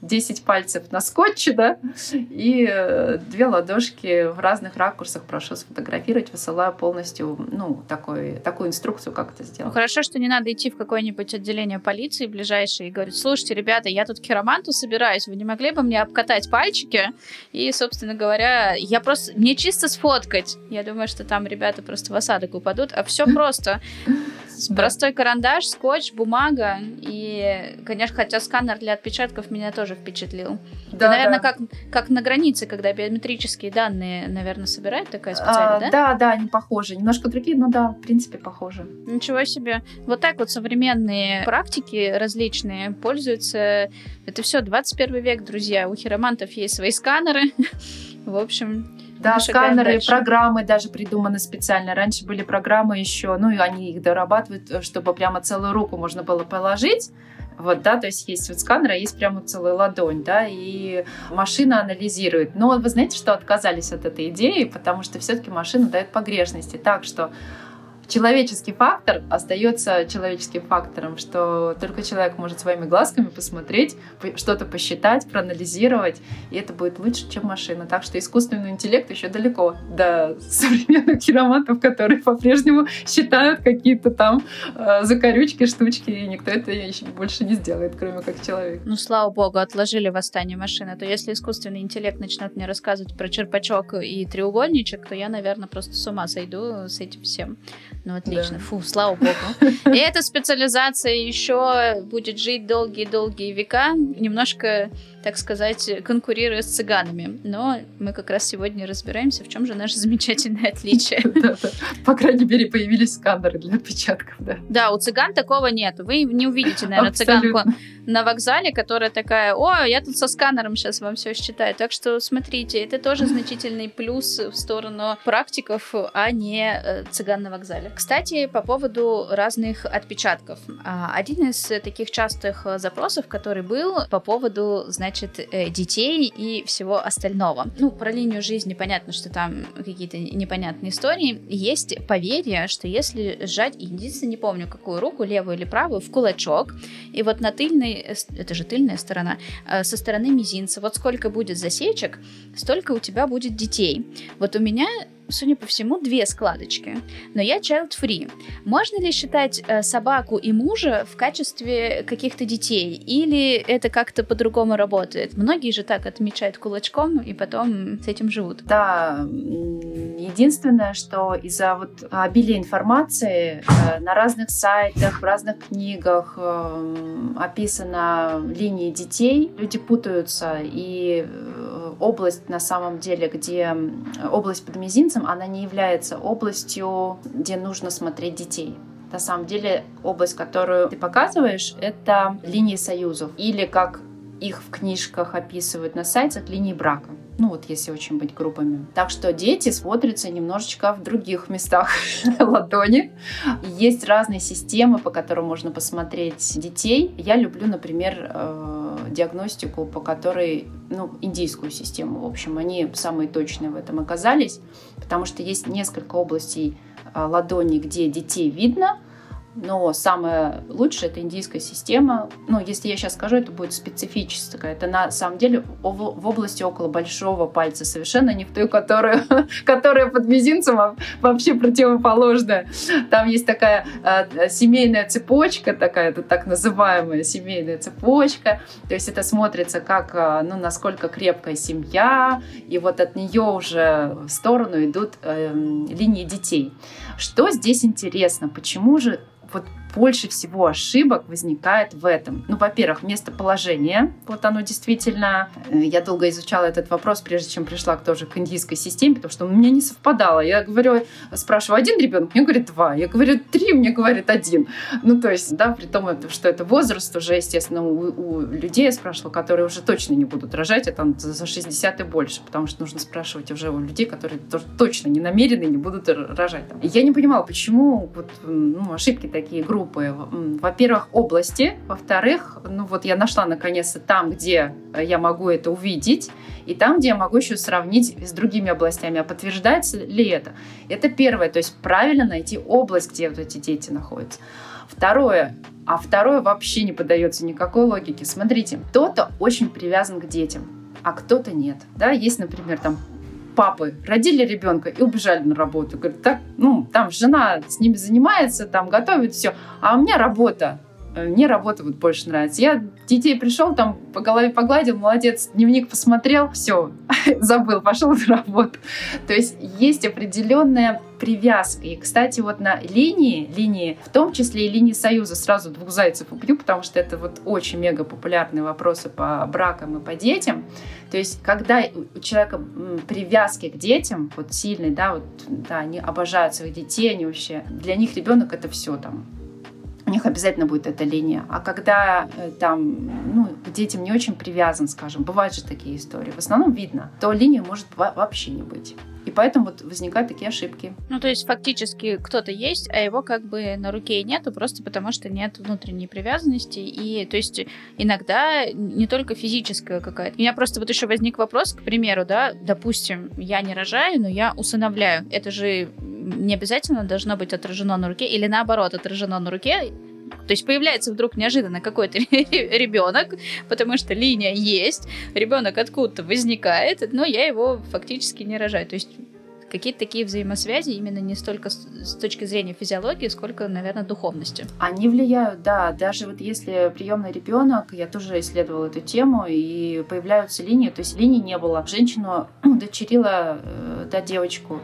10 пальцев на скотче, да, и э, две ладошки в разных ракурсах прошу сфотографировать, высылаю полностью, ну, такой, такую инструкцию, как это сделать. Ну, хорошо, что не надо идти в какое-нибудь отделение полиции ближайшее и говорить, слушайте, ребята, я тут хироманту собираюсь, вы не могли бы мне обкатать пальчики? И, собственно говоря, я просто, мне чисто сфоткать. Я думаю, что там ребята просто в осадок упадут, а все просто. Простой карандаш, скотч, бумага и, конечно, хотя сканер для отпечатков меня тоже впечатлил. Да, Это, наверное, да. как, как на границе, когда биометрические данные, наверное, собирают такая специальная, а, да? Да, да, они похожи. Немножко другие, но да, в принципе, похожи. Ничего себе. Вот так вот современные практики различные пользуются. Это все 21 век, друзья. У хиромантов есть свои сканеры. В общем, да, сканеры, дальше. программы даже придуманы специально. Раньше были программы еще, ну и они их дорабатывают, чтобы прямо целую руку можно было положить вот, да, то есть есть вот сканер, а есть прямо целая ладонь, да, и машина анализирует. Но вы знаете, что отказались от этой идеи, потому что все-таки машина дает погрешности. Так что человеческий фактор остается человеческим фактором, что только человек может своими глазками посмотреть, что-то посчитать, проанализировать, и это будет лучше, чем машина. Так что искусственный интеллект еще далеко до современных хиромантов, которые по-прежнему считают какие-то там э, закорючки, штучки, и никто это еще больше не сделает, кроме как человек. Ну, слава богу, отложили восстание машины. А то если искусственный интеллект начнет мне рассказывать про черпачок и треугольничек, то я, наверное, просто с ума сойду с этим всем. Ну, отлично. Да. Фу, слава богу. И эта специализация еще будет жить долгие-долгие века. Немножко так сказать, конкурируя с цыганами. Но мы как раз сегодня разбираемся, в чем же наше замечательное отличие. По крайней мере, появились сканеры для отпечатков, да. Да, у цыган такого нет. Вы не увидите, наверное, цыганку на вокзале, которая такая, о, я тут со сканером сейчас вам все считаю. Так что смотрите, это тоже значительный плюс в сторону практиков, а не э, цыган на вокзале. Кстати, по поводу разных отпечатков. А, один из таких частых запросов, который был по поводу, значит, значит, э, детей и всего остального. Ну, про линию жизни понятно, что там какие-то непонятные истории. Есть поверье, что если сжать, единственное, не помню, какую руку, левую или правую, в кулачок, и вот на тыльной, э, это же тыльная сторона, э, со стороны мизинца, вот сколько будет засечек, столько у тебя будет детей. Вот у меня судя по всему, две складочки. Но я child-free. Можно ли считать э, собаку и мужа в качестве каких-то детей? Или это как-то по-другому работает? Многие же так отмечают кулачком и потом с этим живут. Да, единственное, что из-за вот обилия информации э, на разных сайтах, в разных книгах э, описана линии детей, люди путаются и э, область на самом деле, где область под мизинцем, она не является областью, где нужно смотреть детей. На самом деле область, которую ты показываешь, это линии союзов или как их в книжках описывают на сайтах линии брака. Ну вот если очень быть грубыми. Так что дети смотрятся немножечко в других местах ладони. Есть разные системы, по которым можно посмотреть детей. Я люблю, например, э, диагностику, по которой, ну, индийскую систему, в общем, они самые точные в этом оказались, потому что есть несколько областей э, ладони, где детей видно, но самое лучшее это индийская система. Ну, если я сейчас скажу, это будет специфическая. Это на самом деле в области около большого пальца, совершенно не в той, которая, которая под мизинцем, а вообще противоположная. Там есть такая э, семейная цепочка, такая, это так называемая семейная цепочка. То есть это смотрится как, э, ну, насколько крепкая семья, и вот от нее уже в сторону идут э, линии детей. Что здесь интересно? Почему же вот больше всего ошибок возникает в этом. Ну, во-первых, местоположение. Вот оно действительно... Э, я долго изучала этот вопрос, прежде чем пришла к тоже к индийской системе, потому что у меня не совпадало. Я говорю, спрашиваю, один ребенок? Мне говорит, два. Я говорю, три, мне говорит, один. Ну, то есть, да, при том, что это возраст уже, естественно, у, у людей я спрашивала, которые уже точно не будут рожать, это за 60 и больше, потому что нужно спрашивать уже у людей, которые тоже точно не намерены не будут рожать. Я не понимала, почему вот, ну, ошибки такие группы. Во-первых, области. Во-вторых, ну вот я нашла наконец-то там, где я могу это увидеть, и там, где я могу еще сравнить с другими областями, а подтверждается ли это. Это первое, то есть правильно найти область, где вот эти дети находятся. Второе, а второе вообще не поддается никакой логике. Смотрите, кто-то очень привязан к детям, а кто-то нет. Да, есть, например, там папы родили ребенка и убежали на работу. Говорят, так, ну, там жена с ними занимается, там готовит все, а у меня работа. Э, мне работа вот больше нравится. Я детей пришел, там по голове погладил, молодец, дневник посмотрел, все, забыл, пошел на работу. То есть есть определенная привязка. И, кстати, вот на линии, линии, в том числе и линии союза, сразу двух зайцев убью, потому что это вот очень мега популярные вопросы по бракам и по детям. То есть, когда у человека привязки к детям, вот сильный, да, вот, да, они обожают своих детей, они вообще, для них ребенок это все там, них обязательно будет эта линия. А когда э, там, ну, к детям не очень привязан, скажем, бывают же такие истории, в основном видно, то линии может вообще не быть. И поэтому вот возникают такие ошибки. Ну, то есть фактически кто-то есть, а его как бы на руке и нету, просто потому что нет внутренней привязанности. И то есть иногда не только физическая какая-то. У меня просто вот еще возник вопрос, к примеру, да, допустим, я не рожаю, но я усыновляю. Это же не обязательно должно быть отражено на руке или наоборот отражено на руке. То есть появляется вдруг неожиданно какой-то ребенок, потому что линия есть, ребенок откуда-то возникает, но я его фактически не рожаю. То есть какие-то такие взаимосвязи именно не столько с точки зрения физиологии, сколько, наверное, духовности. Они влияют, да. Даже вот если приемный ребенок, я тоже исследовала эту тему, и появляются линии, то есть линий не было. Женщину удочерила, э, да, девочку,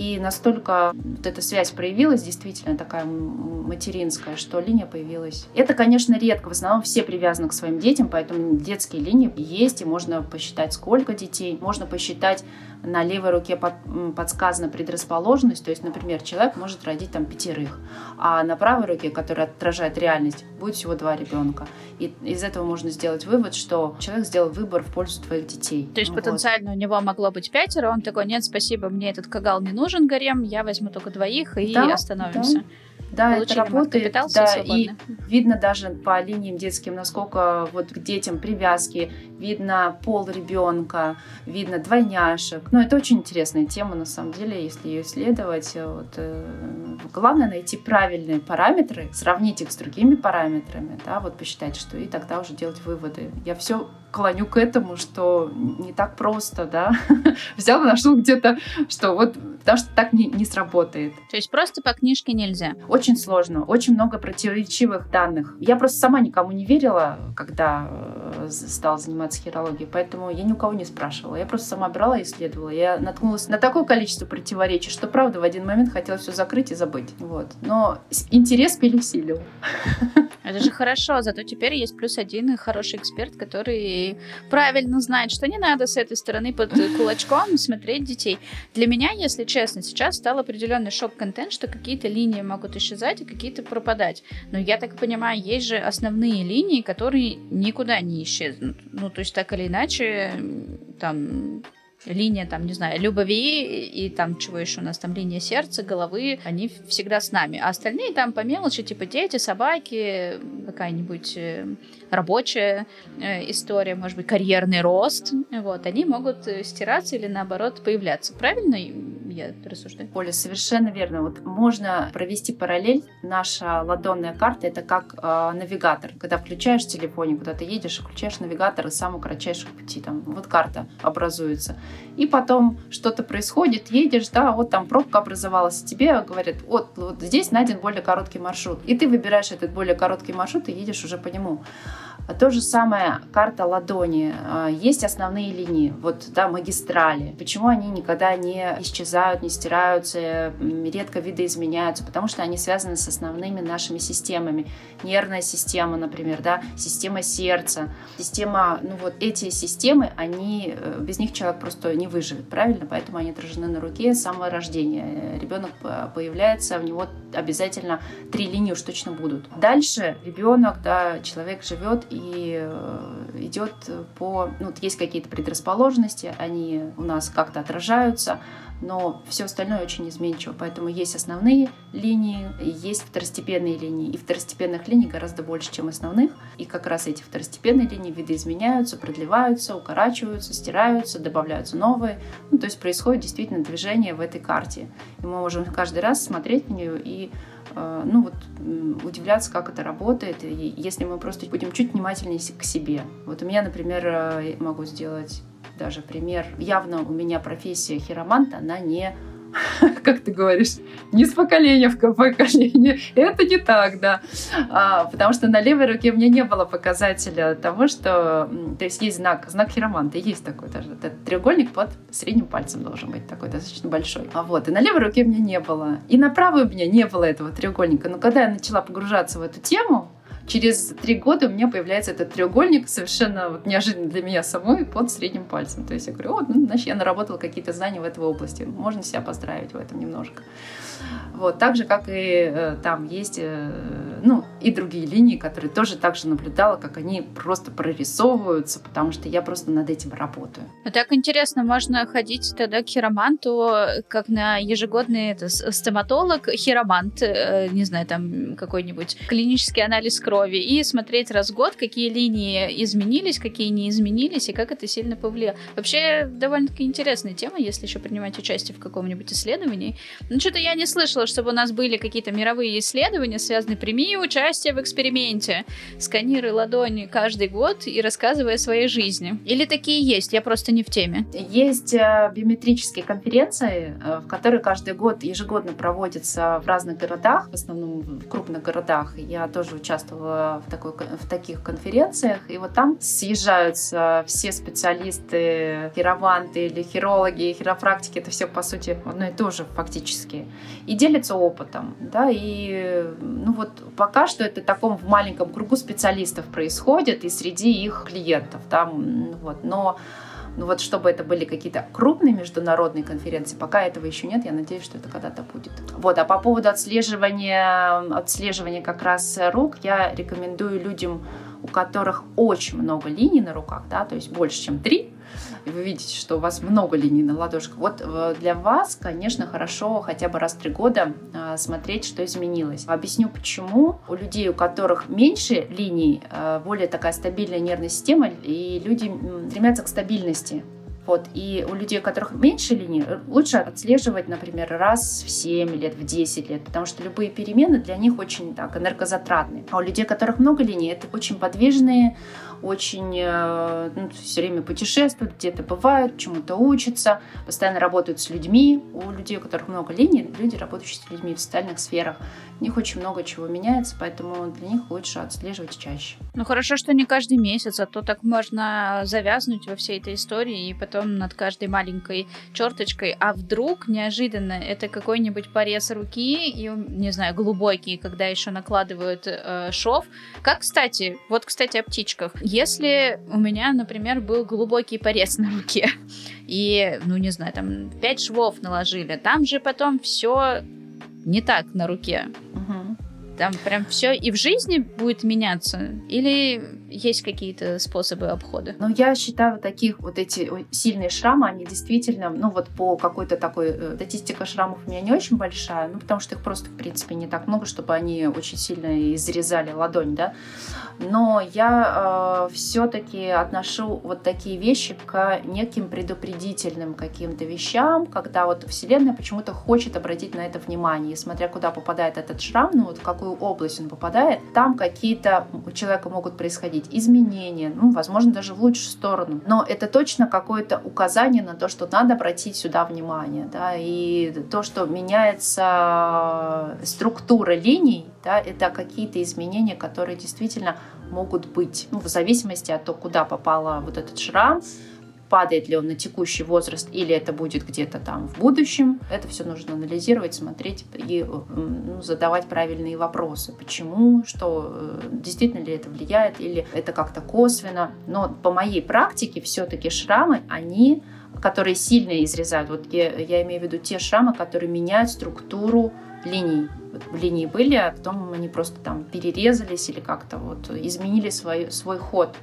и настолько вот эта связь проявилась, действительно такая материнская, что линия появилась. Это, конечно, редко. В основном все привязаны к своим детям, поэтому детские линии есть, и можно посчитать, сколько детей. Можно посчитать на левой руке под, подсказана предрасположенность, то есть, например, человек может родить там пятерых, а на правой руке, которая отражает реальность, будет всего два ребенка. И из этого можно сделать вывод, что человек сделал выбор в пользу твоих детей. То есть вот. потенциально у него могло быть пятеро, он такой, нет, спасибо, мне этот кагал не нужен, гарем, я возьму только двоих и да, остановимся. Да. Да, это работает. Да, и видно даже по линиям детским, насколько вот к детям привязки, видно пол ребенка, видно двойняшек. Но это очень интересная тема, на самом деле, если ее исследовать. Вот, э, главное найти правильные параметры, сравнить их с другими параметрами, да, вот посчитать, что и тогда уже делать выводы. Я все клоню к этому, что не так просто, да. Взял, нашел где-то, что вот, потому что так не, не сработает. То есть просто по книжке нельзя? Очень сложно, очень много противоречивых данных. Я просто сама никому не верила, когда э, стала заниматься хирологией, поэтому я ни у кого не спрашивала. Я просто сама брала и исследовала. Я наткнулась на такое количество противоречий, что, правда, в один момент хотела все закрыть и забыть. Вот. Но интерес пересилил. Это же хорошо, зато теперь есть плюс один хороший эксперт, который правильно знает, что не надо с этой стороны под кулачком смотреть детей. Для меня, если честно, сейчас стал определенный шок-контент, что какие-то линии могут исчезать и какие-то пропадать. Но я так понимаю, есть же основные линии, которые никуда не исчезнут. Ну, то есть так или иначе, там линия, там, не знаю, любви и там чего еще у нас, там линия сердца, головы, они всегда с нами. А остальные там по мелочи, типа дети, собаки, какая-нибудь э, рабочая э, история, может быть, карьерный рост, вот, они могут э, стираться или наоборот появляться. Правильно я рассуждаю? Оля, совершенно верно. Вот можно провести параллель. Наша ладонная карта — это как э, навигатор. Когда включаешь в телефоне, куда ты едешь, включаешь навигатор и самого кратчайшего пути. Там вот карта образуется. И потом что-то происходит, едешь, да, вот там пробка образовалась, тебе говорят, вот, вот здесь найден более короткий маршрут. И ты выбираешь этот более короткий маршрут и едешь уже по нему. А то же самое карта ладони. А, есть основные линии, вот, да, магистрали. Почему они никогда не исчезают, не стираются, редко видоизменяются? Потому что они связаны с основными нашими системами. Нервная система, например, да, система сердца, система, ну вот эти системы, они, э, без них человек просто не выживет, правильно? Поэтому они отражены на руке с самого рождения. Ребенок появляется, у него обязательно три линии уж точно будут. Дальше ребенок, да, человек живет и и э, идет по... Ну, есть какие-то предрасположенности, они у нас как-то отражаются, но все остальное очень изменчиво. Поэтому есть основные линии, есть второстепенные линии. И второстепенных линий гораздо больше, чем основных. И как раз эти второстепенные линии видоизменяются, продлеваются, укорачиваются, стираются, добавляются новые. Ну, то есть происходит действительно движение в этой карте. И мы можем каждый раз смотреть на нее и ну вот удивляться, как это работает, и если мы просто будем чуть внимательнее к себе. Вот у меня, например, э, могу сделать даже пример. Явно у меня профессия хироманта, она не как ты говоришь, не с поколения в поколение. Это не так, да. А, потому что на левой руке у меня не было показателя того, что... То есть есть знак, знак хироманта, есть такой даже. Этот треугольник под средним пальцем должен быть такой, достаточно большой. А вот, и на левой руке у меня не было. И на правой у меня не было этого треугольника. Но когда я начала погружаться в эту тему, через три года у меня появляется этот треугольник совершенно вот неожиданно для меня самой под средним пальцем. То есть я говорю, о, ну, значит, я наработала какие-то знания в этой области. Можно себя поздравить в этом немножко. Вот, так же, как и э, там есть, э, ну, и другие линии, которые тоже так же наблюдала, как они просто прорисовываются, потому что я просто над этим работаю. А так интересно, можно ходить тогда к хироманту, как на ежегодный это, стоматолог, хиромант, э, не знаю, там какой-нибудь клинический анализ крови, и смотреть раз в год, какие линии изменились, какие не изменились, и как это сильно повлияло. Вообще, довольно-таки интересная тема, если еще принимать участие в каком-нибудь исследовании. Ну, что-то я не слышала, чтобы у нас были какие-то мировые исследования, связанные «Прими участие в эксперименте, сканируй ладони каждый год и рассказывай о своей жизни». Или такие есть, я просто не в теме. Есть э, биометрические конференции, э, в которые каждый год ежегодно проводятся в разных городах, в основном в крупных городах. Я тоже участвовала в, такой, в таких конференциях, и вот там съезжаются все специалисты, хироманты или хирологи, хиропрактики, это все, по сути, одно и то же фактически и делятся опытом, да, и ну вот пока что это в таком в маленьком кругу специалистов происходит и среди их клиентов, да, вот, но ну вот чтобы это были какие-то крупные международные конференции, пока этого еще нет, я надеюсь, что это когда-то будет. Вот, а по поводу отслеживания, отслеживания как раз рук, я рекомендую людям, у которых очень много линий на руках, да, то есть больше, чем три, вы видите, что у вас много линий на ладошках. Вот э, для вас, конечно, хорошо хотя бы раз в три года э, смотреть, что изменилось. Объясню почему. У людей, у которых меньше линий, э, более такая стабильная нервная система, и люди стремятся к стабильности. Вот. И у людей, у которых меньше линий, лучше отслеживать, например, раз в 7 лет, в 10 лет, потому что любые перемены для них очень так энергозатратные. А у людей, у которых много линий, это очень подвижные, очень э, ну, все время путешествуют, где-то бывают, чему-то учатся, постоянно работают с людьми. У людей, у которых много линий, люди, работающие с людьми в социальных сферах, у них очень много чего меняется, поэтому для них лучше отслеживать чаще. Ну хорошо, что не каждый месяц, а то так можно завязнуть во всей этой истории и потом над каждой маленькой черточкой, а вдруг неожиданно это какой-нибудь порез руки и, не знаю, глубокий, когда еще накладывают э, шов. Как, кстати, вот, кстати, о птичках. Если у меня, например, был глубокий порез на руке, и, ну, не знаю, там, пять швов наложили, там же потом все не так на руке. Угу. Там прям все и в жизни будет меняться? Или есть какие-то способы обхода? Ну, я считаю, таких вот эти сильные шрамы, они действительно, ну, вот по какой-то такой... Э, статистика шрамов у меня не очень большая, ну, потому что их просто, в принципе, не так много, чтобы они очень сильно изрезали ладонь, да. Но я э, все-таки отношу вот такие вещи к неким предупредительным каким-то вещам, когда вот Вселенная почему-то хочет обратить на это внимание, и смотря куда попадает этот шрам, ну, вот в какую область он попадает, там какие-то у человека могут происходить происходить изменения, ну, возможно, даже в лучшую сторону. Но это точно какое-то указание на то, что надо обратить сюда внимание, да, и то, что меняется структура линий, да, это какие-то изменения, которые действительно могут быть, ну, в зависимости от того, куда попала вот этот шрам, падает ли он на текущий возраст или это будет где-то там в будущем. Это все нужно анализировать, смотреть и ну, задавать правильные вопросы. Почему, что э, действительно ли это влияет или это как-то косвенно. Но по моей практике все-таки шрамы, они которые сильно изрезают. Вот я, я имею в виду те шрамы, которые меняют структуру линий. Вот линии были, а потом они просто там перерезались или как-то вот изменили свой, свой ход.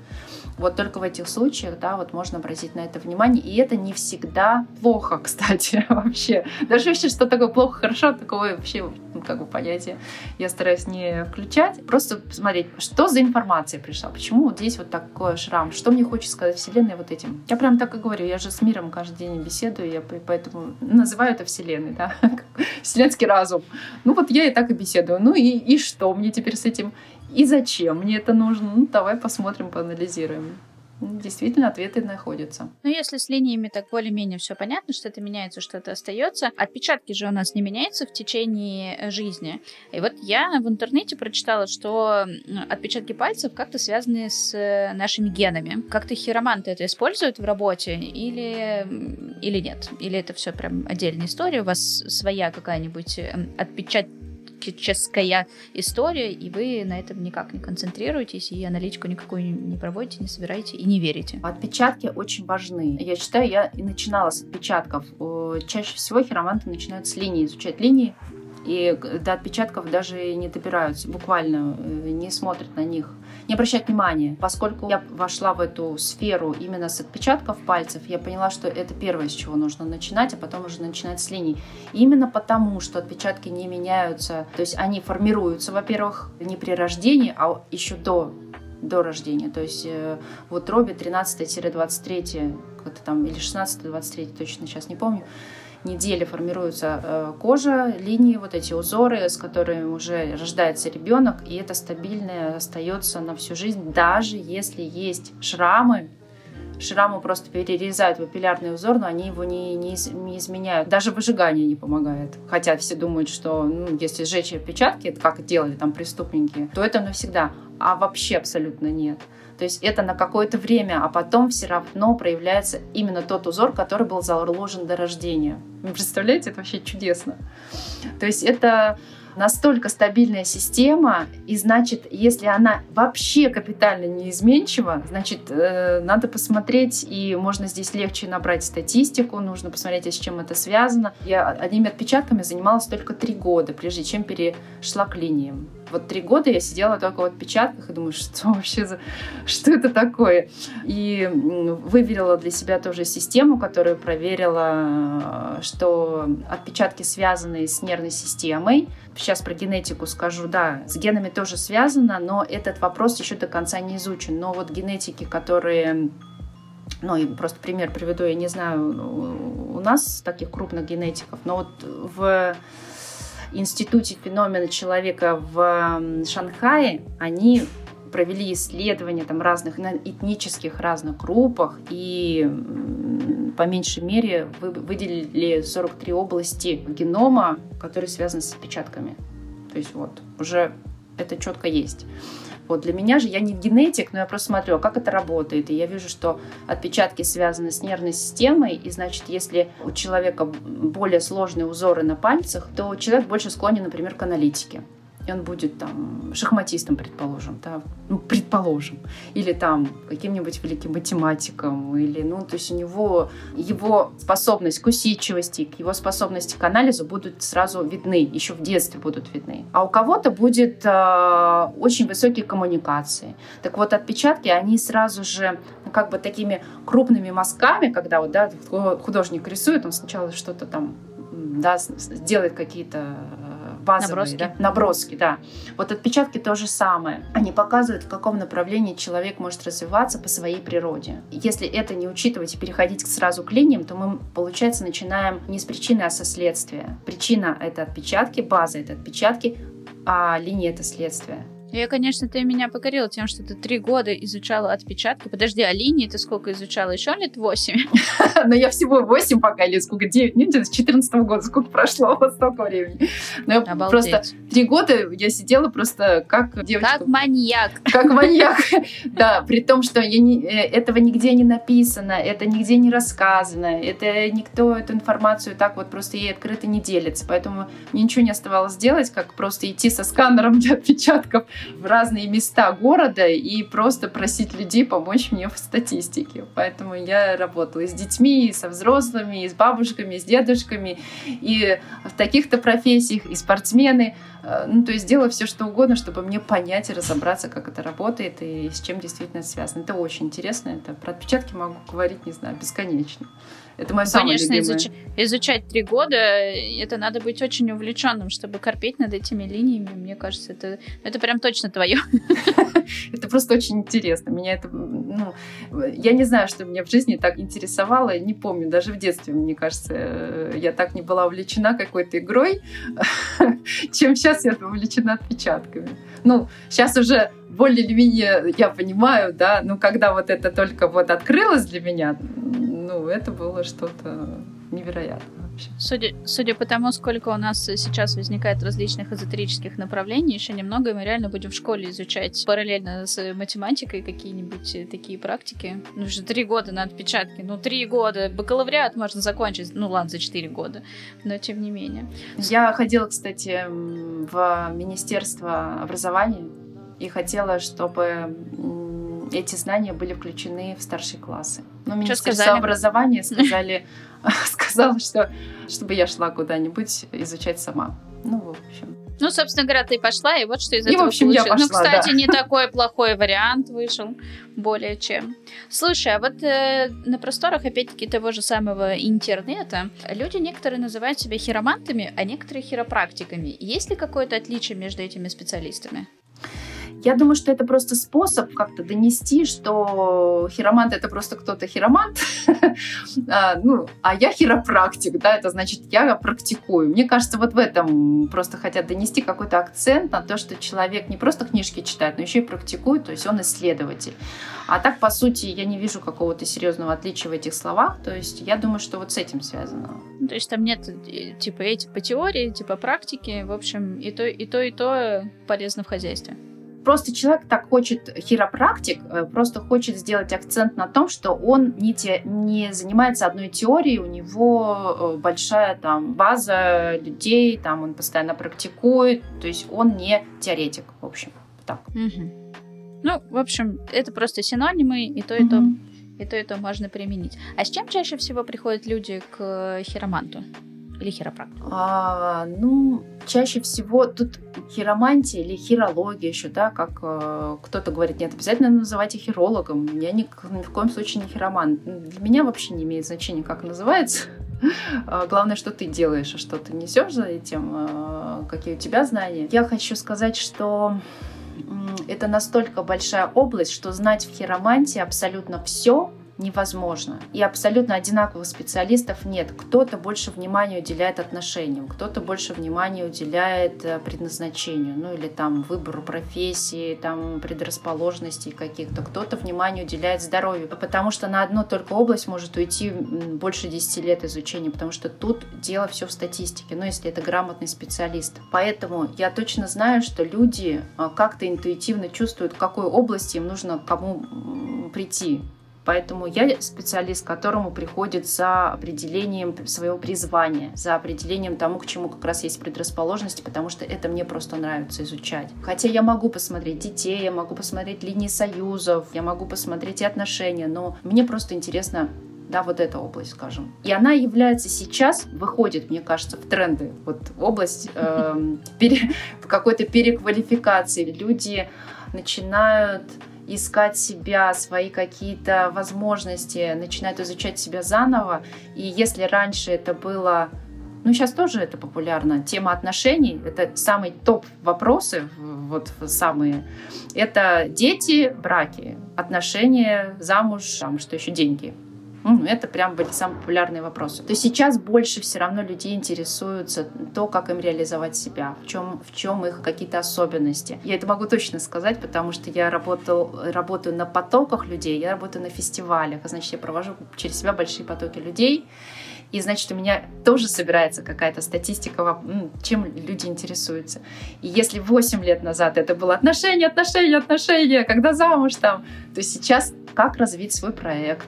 Вот только в этих случаях, да, вот можно обратить на это внимание. И это не всегда плохо, кстати, вообще. Даже вообще, что такое плохо, хорошо, такого вообще, ну, как бы понятие я стараюсь не включать. Просто посмотреть, что за информация пришла, почему вот здесь вот такой шрам, что мне хочет сказать Вселенная вот этим. Я прям так и говорю, я же с миром каждый день беседую, я поэтому называю это Вселенной, да, вселенский разум. Ну вот я и так и беседую. Ну и, и что мне теперь с этим? И зачем мне это нужно? Ну, давай посмотрим, поанализируем. Действительно, ответы находятся. Ну, если с линиями так более-менее все понятно, что-то меняется, что-то остается, отпечатки же у нас не меняются в течение э, жизни. И вот я в интернете прочитала, что отпечатки пальцев как-то связаны с э, нашими генами. Как-то хироманты это используют в работе или, или нет? Или это все прям отдельная история? У вас своя какая-нибудь эм, отпечаток аналитическая история, и вы на этом никак не концентрируетесь, и аналитику никакую не проводите, не собираете и не верите. Отпечатки очень важны. Я считаю, я и начинала с отпечатков. Чаще всего хироманты начинают с линии, изучать линии, и до отпечатков даже не добираются, буквально э, не смотрят на них не обращать внимания. Поскольку я вошла в эту сферу именно с отпечатков пальцев, я поняла, что это первое, с чего нужно начинать, а потом уже начинать с линий. именно потому, что отпечатки не меняются, то есть они формируются, во-первых, не при рождении, а еще до до рождения. То есть э, в утробе 13-23, как-то там, или 16-23, точно сейчас не помню, недели формируется э, кожа, линии, вот эти узоры, с которыми уже рождается ребенок, и это стабильное остается на всю жизнь, даже если есть шрамы, шрамы просто перерезают папиллярный узор, но они его не, не, не изменяют. Даже выжигание не помогает. Хотя все думают, что ну, если сжечь отпечатки, как делали там преступники, то это навсегда. А вообще абсолютно нет. То есть это на какое-то время, а потом все равно проявляется именно тот узор, который был заложен до рождения. Вы представляете, это вообще чудесно. То есть это настолько стабильная система, и значит, если она вообще капитально неизменчива, значит, э, надо посмотреть, и можно здесь легче набрать статистику, нужно посмотреть, с чем это связано. Я одними отпечатками занималась только три года, прежде чем перешла к линиям. Вот три года я сидела только в отпечатках и думаю, что вообще за... Что это такое? И выверила для себя тоже систему, которая проверила, что отпечатки связаны с нервной системой. Сейчас про генетику скажу. Да, с генами тоже связано, но этот вопрос еще до конца не изучен. Но вот генетики, которые ну, и просто пример приведу, я не знаю, у нас таких крупных генетиков, но вот в Институте феномена человека в Шанхае они провели исследования там разных на этнических разных группах и по меньшей мере выделили 43 области генома, которые связаны с отпечатками. То есть вот уже это четко есть. Вот для меня же я не генетик, но я просто смотрю, а как это работает. И я вижу, что отпечатки связаны с нервной системой, и значит, если у человека более сложные узоры на пальцах, то человек больше склонен, например, к аналитике и он будет там шахматистом, предположим, да, ну, предположим, или там каким-нибудь великим математиком, или, ну, то есть у него его способность к усидчивости, его способности к анализу будут сразу видны, еще в детстве будут видны. А у кого-то будет э, очень высокие коммуникации. Так вот, отпечатки, они сразу же ну, как бы такими крупными мазками, когда вот, да, художник рисует, он сначала что-то там да, делает какие-то базовые наброски. Да? наброски, да. Вот отпечатки то же самое. Они показывают, в каком направлении человек может развиваться по своей природе. Если это не учитывать и переходить сразу к линиям, то мы, получается, начинаем не с причины, а со следствия. Причина — это отпечатки, база — это отпечатки, а линия — это следствие. Я, конечно, ты меня покорила тем, что ты три года изучала отпечатки. Подожди, а линии ты сколько изучала? Еще лет восемь? Но я всего восемь пока, или сколько, девять, нет, с 14 года, сколько прошло, вот столько времени. Но я просто три года я сидела просто как девочка. Как маньяк. Как маньяк, да, при том, что я не, э, этого нигде не написано, это нигде не рассказано, это никто эту информацию так вот просто ей открыто не делится, поэтому мне ничего не оставалось делать, как просто идти со сканером для отпечатков в разные места города и просто просить людей помочь мне в статистике. Поэтому я работала и с детьми, и со взрослыми, и с бабушками, и с дедушками, и в таких-то профессиях, и спортсмены. Э, ну, то есть делала все, что угодно, чтобы мне понять и разобраться, как это работает и с чем действительно это связано. Это очень интересно. Это про отпечатки могу говорить, не знаю, бесконечно. Это мое самое Конечно. Изуч... изучать три года, это надо быть очень увлеченным, чтобы корпеть над этими линиями. Мне кажется, это, это прям точно твое. Это просто очень интересно. Меня это, ну, я не знаю, что меня в жизни так интересовало, не помню, даже в детстве, мне кажется, э, я так не была увлечена какой-то игрой, чем сейчас я увлечена отпечатками. Ну, сейчас уже более или менее я понимаю, да, но когда вот это только вот открылось для меня, ну, это было что-то невероятное вообще. Судя, судя по тому, сколько у нас сейчас возникает различных эзотерических направлений, еще немного, и мы реально будем в школе изучать параллельно с математикой какие-нибудь такие практики. Ну, уже три года на отпечатке. Ну, три года. Бакалавриат можно закончить. Ну, ладно, за четыре года. Но тем не менее. Я ходила, кстати, в Министерство образования и хотела, чтобы эти знания были включены в старшие классы. Но ну, Министерство образования сказали, сказала, что чтобы я шла куда-нибудь изучать сама. Ну, в общем. Ну, собственно говоря, ты пошла, и вот что из и, этого в общем, получилось. Я ну, пошла, ну, кстати, да. не такой плохой вариант вышел, более чем. Слушай, а вот э, на просторах, опять-таки, того же самого интернета, люди некоторые называют себя хиромантами, а некоторые хиропрактиками. Есть ли какое-то отличие между этими специалистами? Я думаю, что это просто способ как-то донести, что хиромант это просто кто-то хиромант, а, ну, а я хиропрактик, да, это значит, я практикую. Мне кажется, вот в этом просто хотят донести какой-то акцент на то, что человек не просто книжки читает, но еще и практикует, то есть он исследователь. А так, по сути, я не вижу какого-то серьезного отличия в этих словах, то есть я думаю, что вот с этим связано. То есть там нет э, типа эти по теории, типа практики, в общем, и то, и то, и то полезно в хозяйстве. Просто человек так хочет, хиропрактик, э, просто хочет сделать акцент на том, что он не, те, не занимается одной теорией, у него э, большая там база людей, там он постоянно практикует, то есть он не теоретик, в общем, так. Угу. Ну, в общем, это просто синонимы, и то, и угу. то, и то, и то можно применить. А с чем чаще всего приходят люди к хироманту? Или хиропрактик? А, ну, чаще всего тут хиромантия или хирология еще, да, как э, кто-то говорит, нет, обязательно называйте хирологом. Я ни, ни в коем случае не хиромант. Для меня вообще не имеет значения, как называется. А, главное, что ты делаешь, а что ты несешь за этим, э, какие у тебя знания. Я хочу сказать, что это настолько большая область, что знать в хиромантии абсолютно все невозможно. И абсолютно одинаковых специалистов нет. Кто-то больше внимания уделяет отношениям, кто-то больше внимания уделяет э, предназначению, ну или там выбору профессии, там предрасположенностей каких-то, кто-то внимание уделяет здоровью, потому что на одну только область может уйти больше 10 лет изучения, потому что тут дело все в статистике, ну если это грамотный специалист. Поэтому я точно знаю, что люди э, как-то интуитивно чувствуют, в какой области им нужно кому прийти Поэтому я специалист, к которому приходит за определением своего призвания, за определением тому, к чему как раз есть предрасположенности, потому что это мне просто нравится изучать. Хотя я могу посмотреть детей, я могу посмотреть линии союзов, я могу посмотреть и отношения, но мне просто интересно да, вот эта область, скажем. И она является сейчас, выходит, мне кажется, в тренды, вот область э, пере, какой-то переквалификации. Люди начинают искать себя, свои какие-то возможности, начинают изучать себя заново. И если раньше это было ну, сейчас тоже это популярно. Тема отношений — это самый топ вопросы, вот самые. Это дети, браки, отношения, замуж, там, что еще, деньги. Ну, это прям были самые популярные вопросы. То сейчас больше все равно людей интересуются то, как им реализовать себя, в чем, в чем их какие-то особенности. Я это могу точно сказать, потому что я работал, работаю на потоках людей, я работаю на фестивалях, значит, я провожу через себя большие потоки людей. И значит, у меня тоже собирается какая-то статистика, чем люди интересуются. И если 8 лет назад это было отношения, отношения, отношения, когда замуж там, то сейчас как развить свой проект,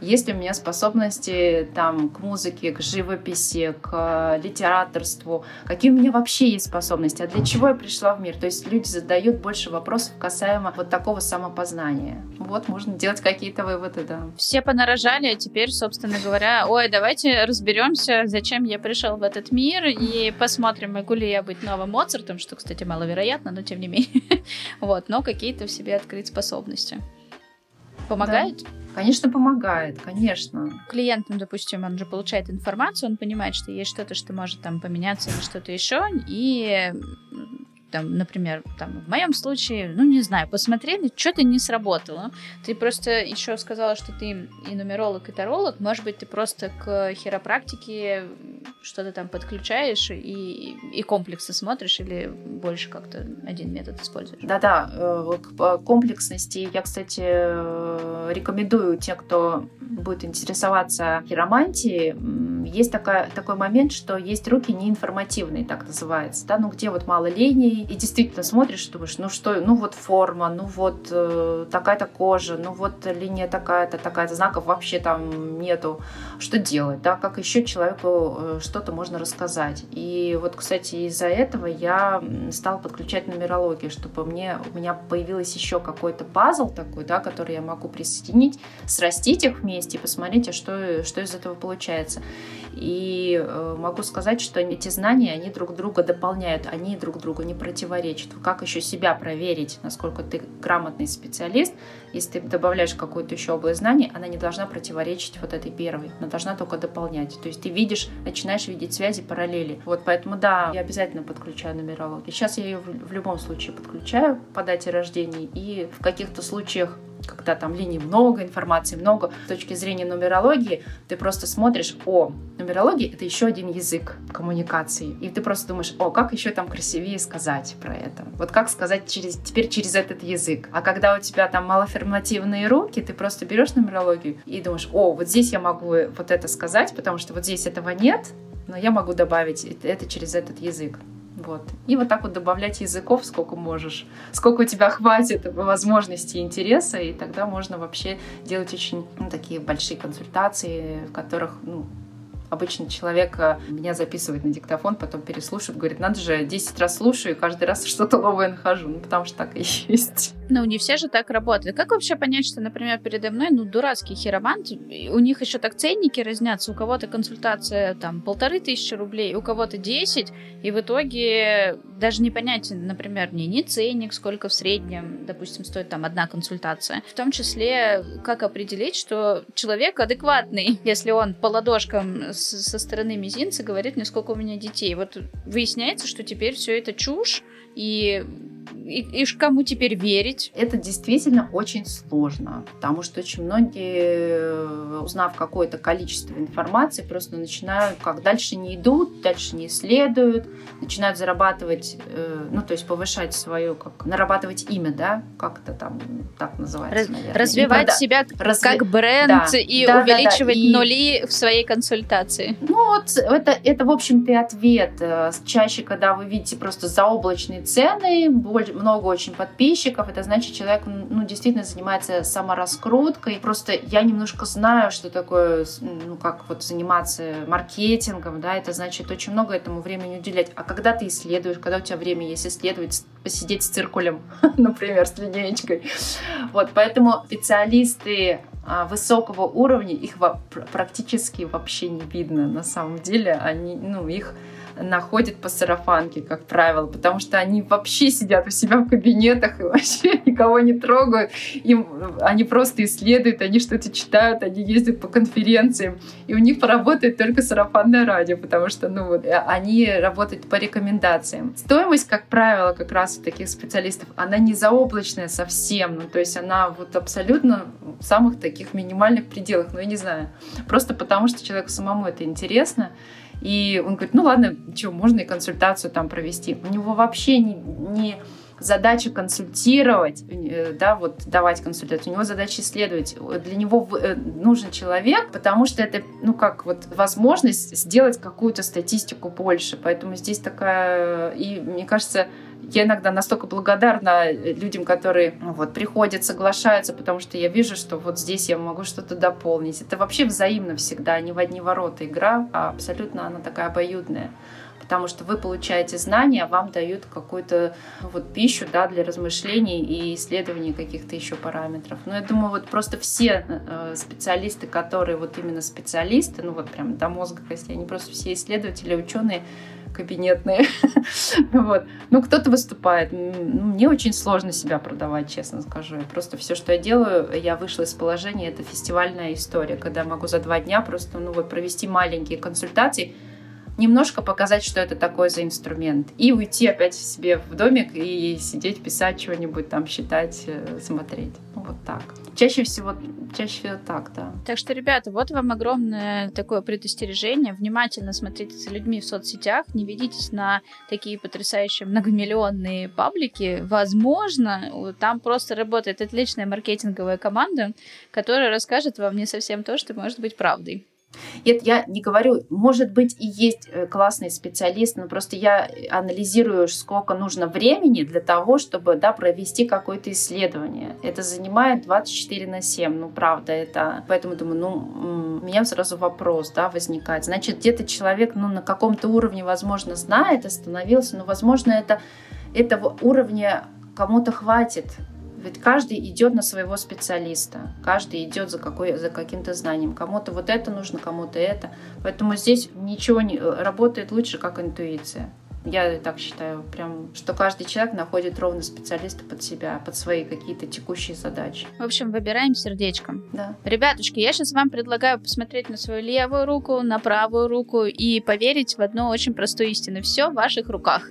есть ли у меня способности там, к музыке, к живописи, к литераторству, какие у меня вообще есть способности, а для чего я пришла в мир. То есть люди задают больше вопросов касаемо вот такого самопознания. Вот, можно делать какие-то выводы, да. Все понарожали, а теперь, собственно говоря, ой, давайте разберемся, зачем я пришел в этот мир, и посмотрим, могу ли я быть новым Моцартом, что, кстати, маловероятно, но тем не менее. Вот, но какие-то в себе открыть способности. Помогает? Да. Конечно, помогает, конечно. Клиент, ну, допустим, он же получает информацию, он понимает, что есть что-то, что может там поменяться или что-то еще, и там, например, там, в моем случае, ну, не знаю, посмотрели, что-то не сработало. Ты просто еще сказала, что ты и нумеролог, и таролог. Может быть, ты просто к хиропрактике что-то там подключаешь и, и комплексы смотришь, или больше как-то один метод используешь? Да-да, э, к комплексности я, кстати, э, рекомендую те, кто будет интересоваться хиромантией, есть такая, такой момент, что есть руки неинформативные, так называется, да, ну где вот мало линий, и действительно смотришь, думаешь, ну что, ну вот форма, ну вот э, такая-то кожа, ну вот линия такая-то, такая-то, знаков вообще там нету, что делать, да, как еще человеку э, что-то можно рассказать. И вот, кстати, из-за этого я стала подключать нумерологию, чтобы мне, у меня появилось еще какой-то пазл такой, да, который я могу присоединить, срастить их вместе и посмотреть, а что, что из этого получается. И э, могу сказать, что эти знания, они друг друга дополняют, они друг другу не противоречат. Как еще себя проверить, насколько ты грамотный специалист, если ты добавляешь какую-то еще область знаний, она не должна противоречить вот этой первой, она должна только дополнять. То есть ты видишь, начинаешь видеть связи, параллели. Вот поэтому да, я обязательно подключаю нумерологию. Сейчас я ее в любом случае подключаю по дате рождения, и в каких-то случаях когда там линий много, информации много. С точки зрения нумерологии ты просто смотришь, о, нумерология — это еще один язык коммуникации. И ты просто думаешь, о, как еще там красивее сказать про это. Вот как сказать через, теперь через этот язык. А когда у тебя там малоаффирмативные руки, ты просто берешь нумерологию и думаешь, о, вот здесь я могу вот это сказать, потому что вот здесь этого нет, но я могу добавить это через этот язык. Вот. И вот так вот добавлять языков сколько можешь, сколько у тебя хватит возможностей и интереса, и тогда можно вообще делать очень ну, такие большие консультации, в которых ну, Обычно человек э, меня записывает на диктофон, потом переслушивает, говорит, надо же, 10 раз слушаю, и каждый раз что-то новое нахожу. Ну, потому что так и есть. Ну, не все же так работают. Как вообще понять, что, например, передо мной, ну, дурацкий хиромант, у них еще так ценники разнятся, у кого-то консультация там полторы тысячи рублей, у кого-то 10, и в итоге даже не понять, например, мне ни ценник, сколько в среднем, допустим, стоит там одна консультация. В том числе, как определить, что человек адекватный, если он по ладошкам со стороны мизинца говорит мне, сколько у меня детей. Вот выясняется, что теперь все это чушь, и и, и кому теперь верить? Это действительно очень сложно, потому что очень многие, узнав какое-то количество информации, просто начинают, как дальше не идут, дальше не исследуют, начинают зарабатывать, э, ну, то есть повышать свое, как нарабатывать имя, да, как это там так называется, Раз, наверное. Развивать прода... себя Разви... как бренд да. и да, увеличивать да, да. И... нули в своей консультации. Ну, вот это, это в общем-то, ответ. Э, чаще, когда вы видите просто заоблачные цены, много очень подписчиков, это значит, человек ну, действительно занимается самораскруткой. Просто я немножко знаю, что такое, ну, как вот заниматься маркетингом, да, это значит очень много этому времени уделять. А когда ты исследуешь, когда у тебя время есть исследовать, посидеть с циркулем, например, с линейкой. Вот, поэтому специалисты а, высокого уровня, их практически вообще не видно на самом деле. Они, ну, их находят по сарафанке, как правило, потому что они вообще сидят у себя в кабинетах и вообще никого не трогают. Им, они просто исследуют, они что-то читают, они ездят по конференциям, и у них поработает только сарафанное радио, потому что ну, вот, они работают по рекомендациям. Стоимость, как правило, как раз у таких специалистов, она не заоблачная совсем, ну, то есть она вот абсолютно в самых таких минимальных пределах, ну, я не знаю, просто потому что человеку самому это интересно, и он говорит, ну ладно, что, можно и консультацию там провести. У него вообще не, не задача консультировать, э, да, вот давать консультацию, у него задача исследовать. Для него э, нужен человек, потому что это, ну как, вот возможность сделать какую-то статистику больше. Поэтому здесь такая, и мне кажется, я иногда настолько благодарна людям, которые ну, вот, приходят, соглашаются, потому что я вижу, что вот здесь я могу что-то дополнить. Это вообще взаимно всегда, не в одни ворота игра, а абсолютно она такая обоюдная потому что вы получаете знания, вам дают какую-то ну, вот пищу да, для размышлений и исследований каких-то еще параметров. Но я думаю, вот просто все э, специалисты, которые вот именно специалисты, ну вот прям до мозга кости, они просто все исследователи, ученые, кабинетные. вот. Ну, кто-то выступает. Ну, мне очень сложно себя продавать, честно скажу. Просто все, что я делаю, я вышла из положения, это фестивальная история, когда могу за два дня просто ну, вот, провести маленькие консультации, немножко показать, что это такое за инструмент, и уйти опять себе в домик и сидеть, писать чего-нибудь там, считать, э, смотреть. Ну, вот так. Чаще всего, чаще всего так, да. Так что, ребята, вот вам огромное такое предостережение. Внимательно смотрите за людьми в соцсетях, не ведитесь на такие потрясающие многомиллионные паблики. Возможно, там просто работает отличная маркетинговая команда, которая расскажет вам не совсем то, что может быть правдой. Это я не говорю, может быть и есть э, классный специалист, но просто я анализирую, сколько нужно времени для того, чтобы да, провести какое-то исследование. Это занимает 24 на 7, ну правда, это... Поэтому думаю, ну, у меня сразу вопрос да, возникает. Значит, где-то человек ну, на каком-то уровне, возможно, знает, остановился, но, возможно, это, этого уровня кому-то хватит ведь каждый идет на своего специалиста, каждый идет за, какой, за каким-то знанием. Кому-то вот это нужно, кому-то это. Поэтому здесь ничего не работает лучше, как интуиция. Я так считаю, прям, что каждый человек находит ровно специалиста под себя, под свои какие-то текущие задачи. В общем, выбираем сердечком. Да. Ребятушки, я сейчас вам предлагаю посмотреть на свою левую руку, на правую руку и поверить в одну очень простую истину. Все в ваших руках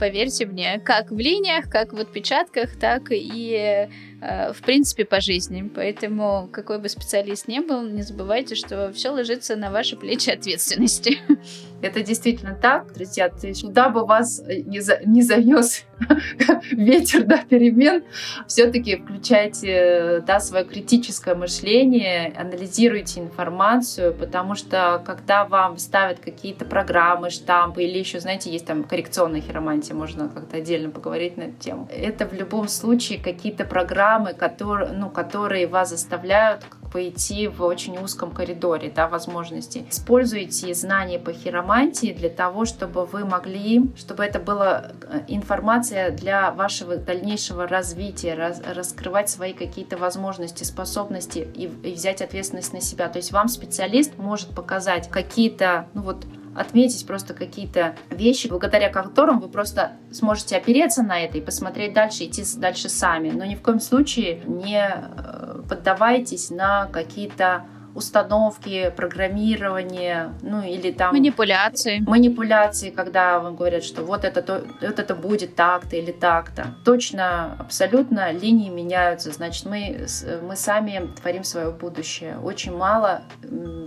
поверьте мне, как в линиях, как в отпечатках, так и в принципе по жизни. Поэтому какой бы специалист ни был, не забывайте, что все ложится на ваши плечи ответственности. Это действительно так, друзья. То есть куда бы вас э, не, за, не занес ветер да, перемен, все-таки включайте да, свое критическое мышление, анализируйте информацию, потому что когда вам ставят какие-то программы, штампы или еще, знаете, есть там коррекционная хиромантия, можно как-то отдельно поговорить на эту тему. Это в любом случае какие-то программы, которые, ну, которые вас заставляют пойти в очень узком коридоре да, возможностей. Используйте знания по хиромантии для того, чтобы вы могли, чтобы это была э, информация для вашего дальнейшего развития, раз, раскрывать свои какие-то возможности, способности и, и взять ответственность на себя. То есть вам специалист может показать какие-то, ну вот, отметить просто какие-то вещи, благодаря которым вы просто сможете опереться на это и посмотреть дальше, идти дальше сами. Но ни в коем случае не э, поддавайтесь на какие-то установки, программирование, ну или там... Манипуляции. Манипуляции, когда вам говорят, что вот это, то, вот это будет так-то или так-то. Точно, абсолютно линии меняются. Значит, мы, мы сами творим свое будущее. Очень мало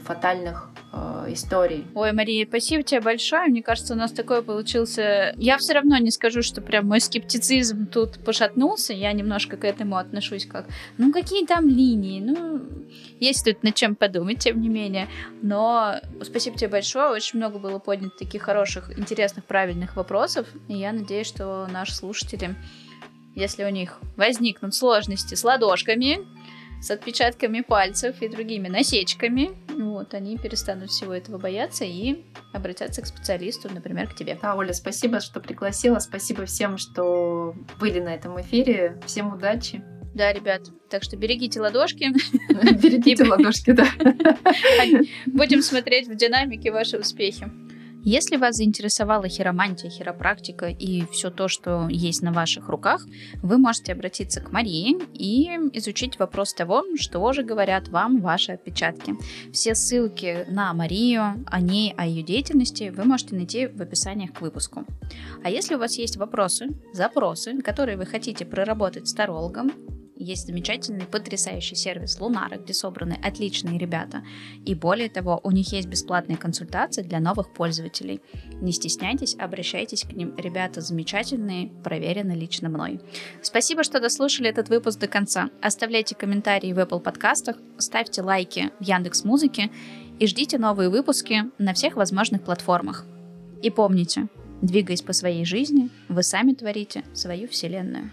фатальных э, историй. Ой, Мария, спасибо тебе большое. Мне кажется, у нас такое получился... Я все равно не скажу, что прям мой скептицизм тут пошатнулся. Я немножко к этому отношусь как, ну какие там линии? Ну, есть тут над чем подумать, тем не менее. Но спасибо тебе большое. Очень много было поднято таких хороших, интересных, правильных вопросов. И я надеюсь, что наши слушатели, если у них возникнут сложности с ладошками, с отпечатками пальцев и другими насечками, вот, они перестанут всего этого бояться и обратятся к специалисту, например, к тебе. Да, Оля, спасибо, что пригласила. Спасибо всем, что были на этом эфире. Всем удачи. Да, ребят, так что берегите ладошки. Берегите ладошки, да. Будем смотреть в динамике ваши успехи. Если вас заинтересовала хиромантия, хиропрактика и все то, что есть на ваших руках, вы можете обратиться к Марии и изучить вопрос того, что же говорят вам ваши отпечатки. Все ссылки на Марию, о ней, о ее деятельности вы можете найти в описаниях к выпуску. А если у вас есть вопросы, запросы, которые вы хотите проработать с тарологом, есть замечательный, потрясающий сервис Лунара, где собраны отличные ребята. И более того, у них есть бесплатные консультации для новых пользователей. Не стесняйтесь, обращайтесь к ним. Ребята замечательные, проверены лично мной. Спасибо, что дослушали этот выпуск до конца. Оставляйте комментарии в Apple подкастах, ставьте лайки в Яндекс Музыке и ждите новые выпуски на всех возможных платформах. И помните, двигаясь по своей жизни, вы сами творите свою вселенную.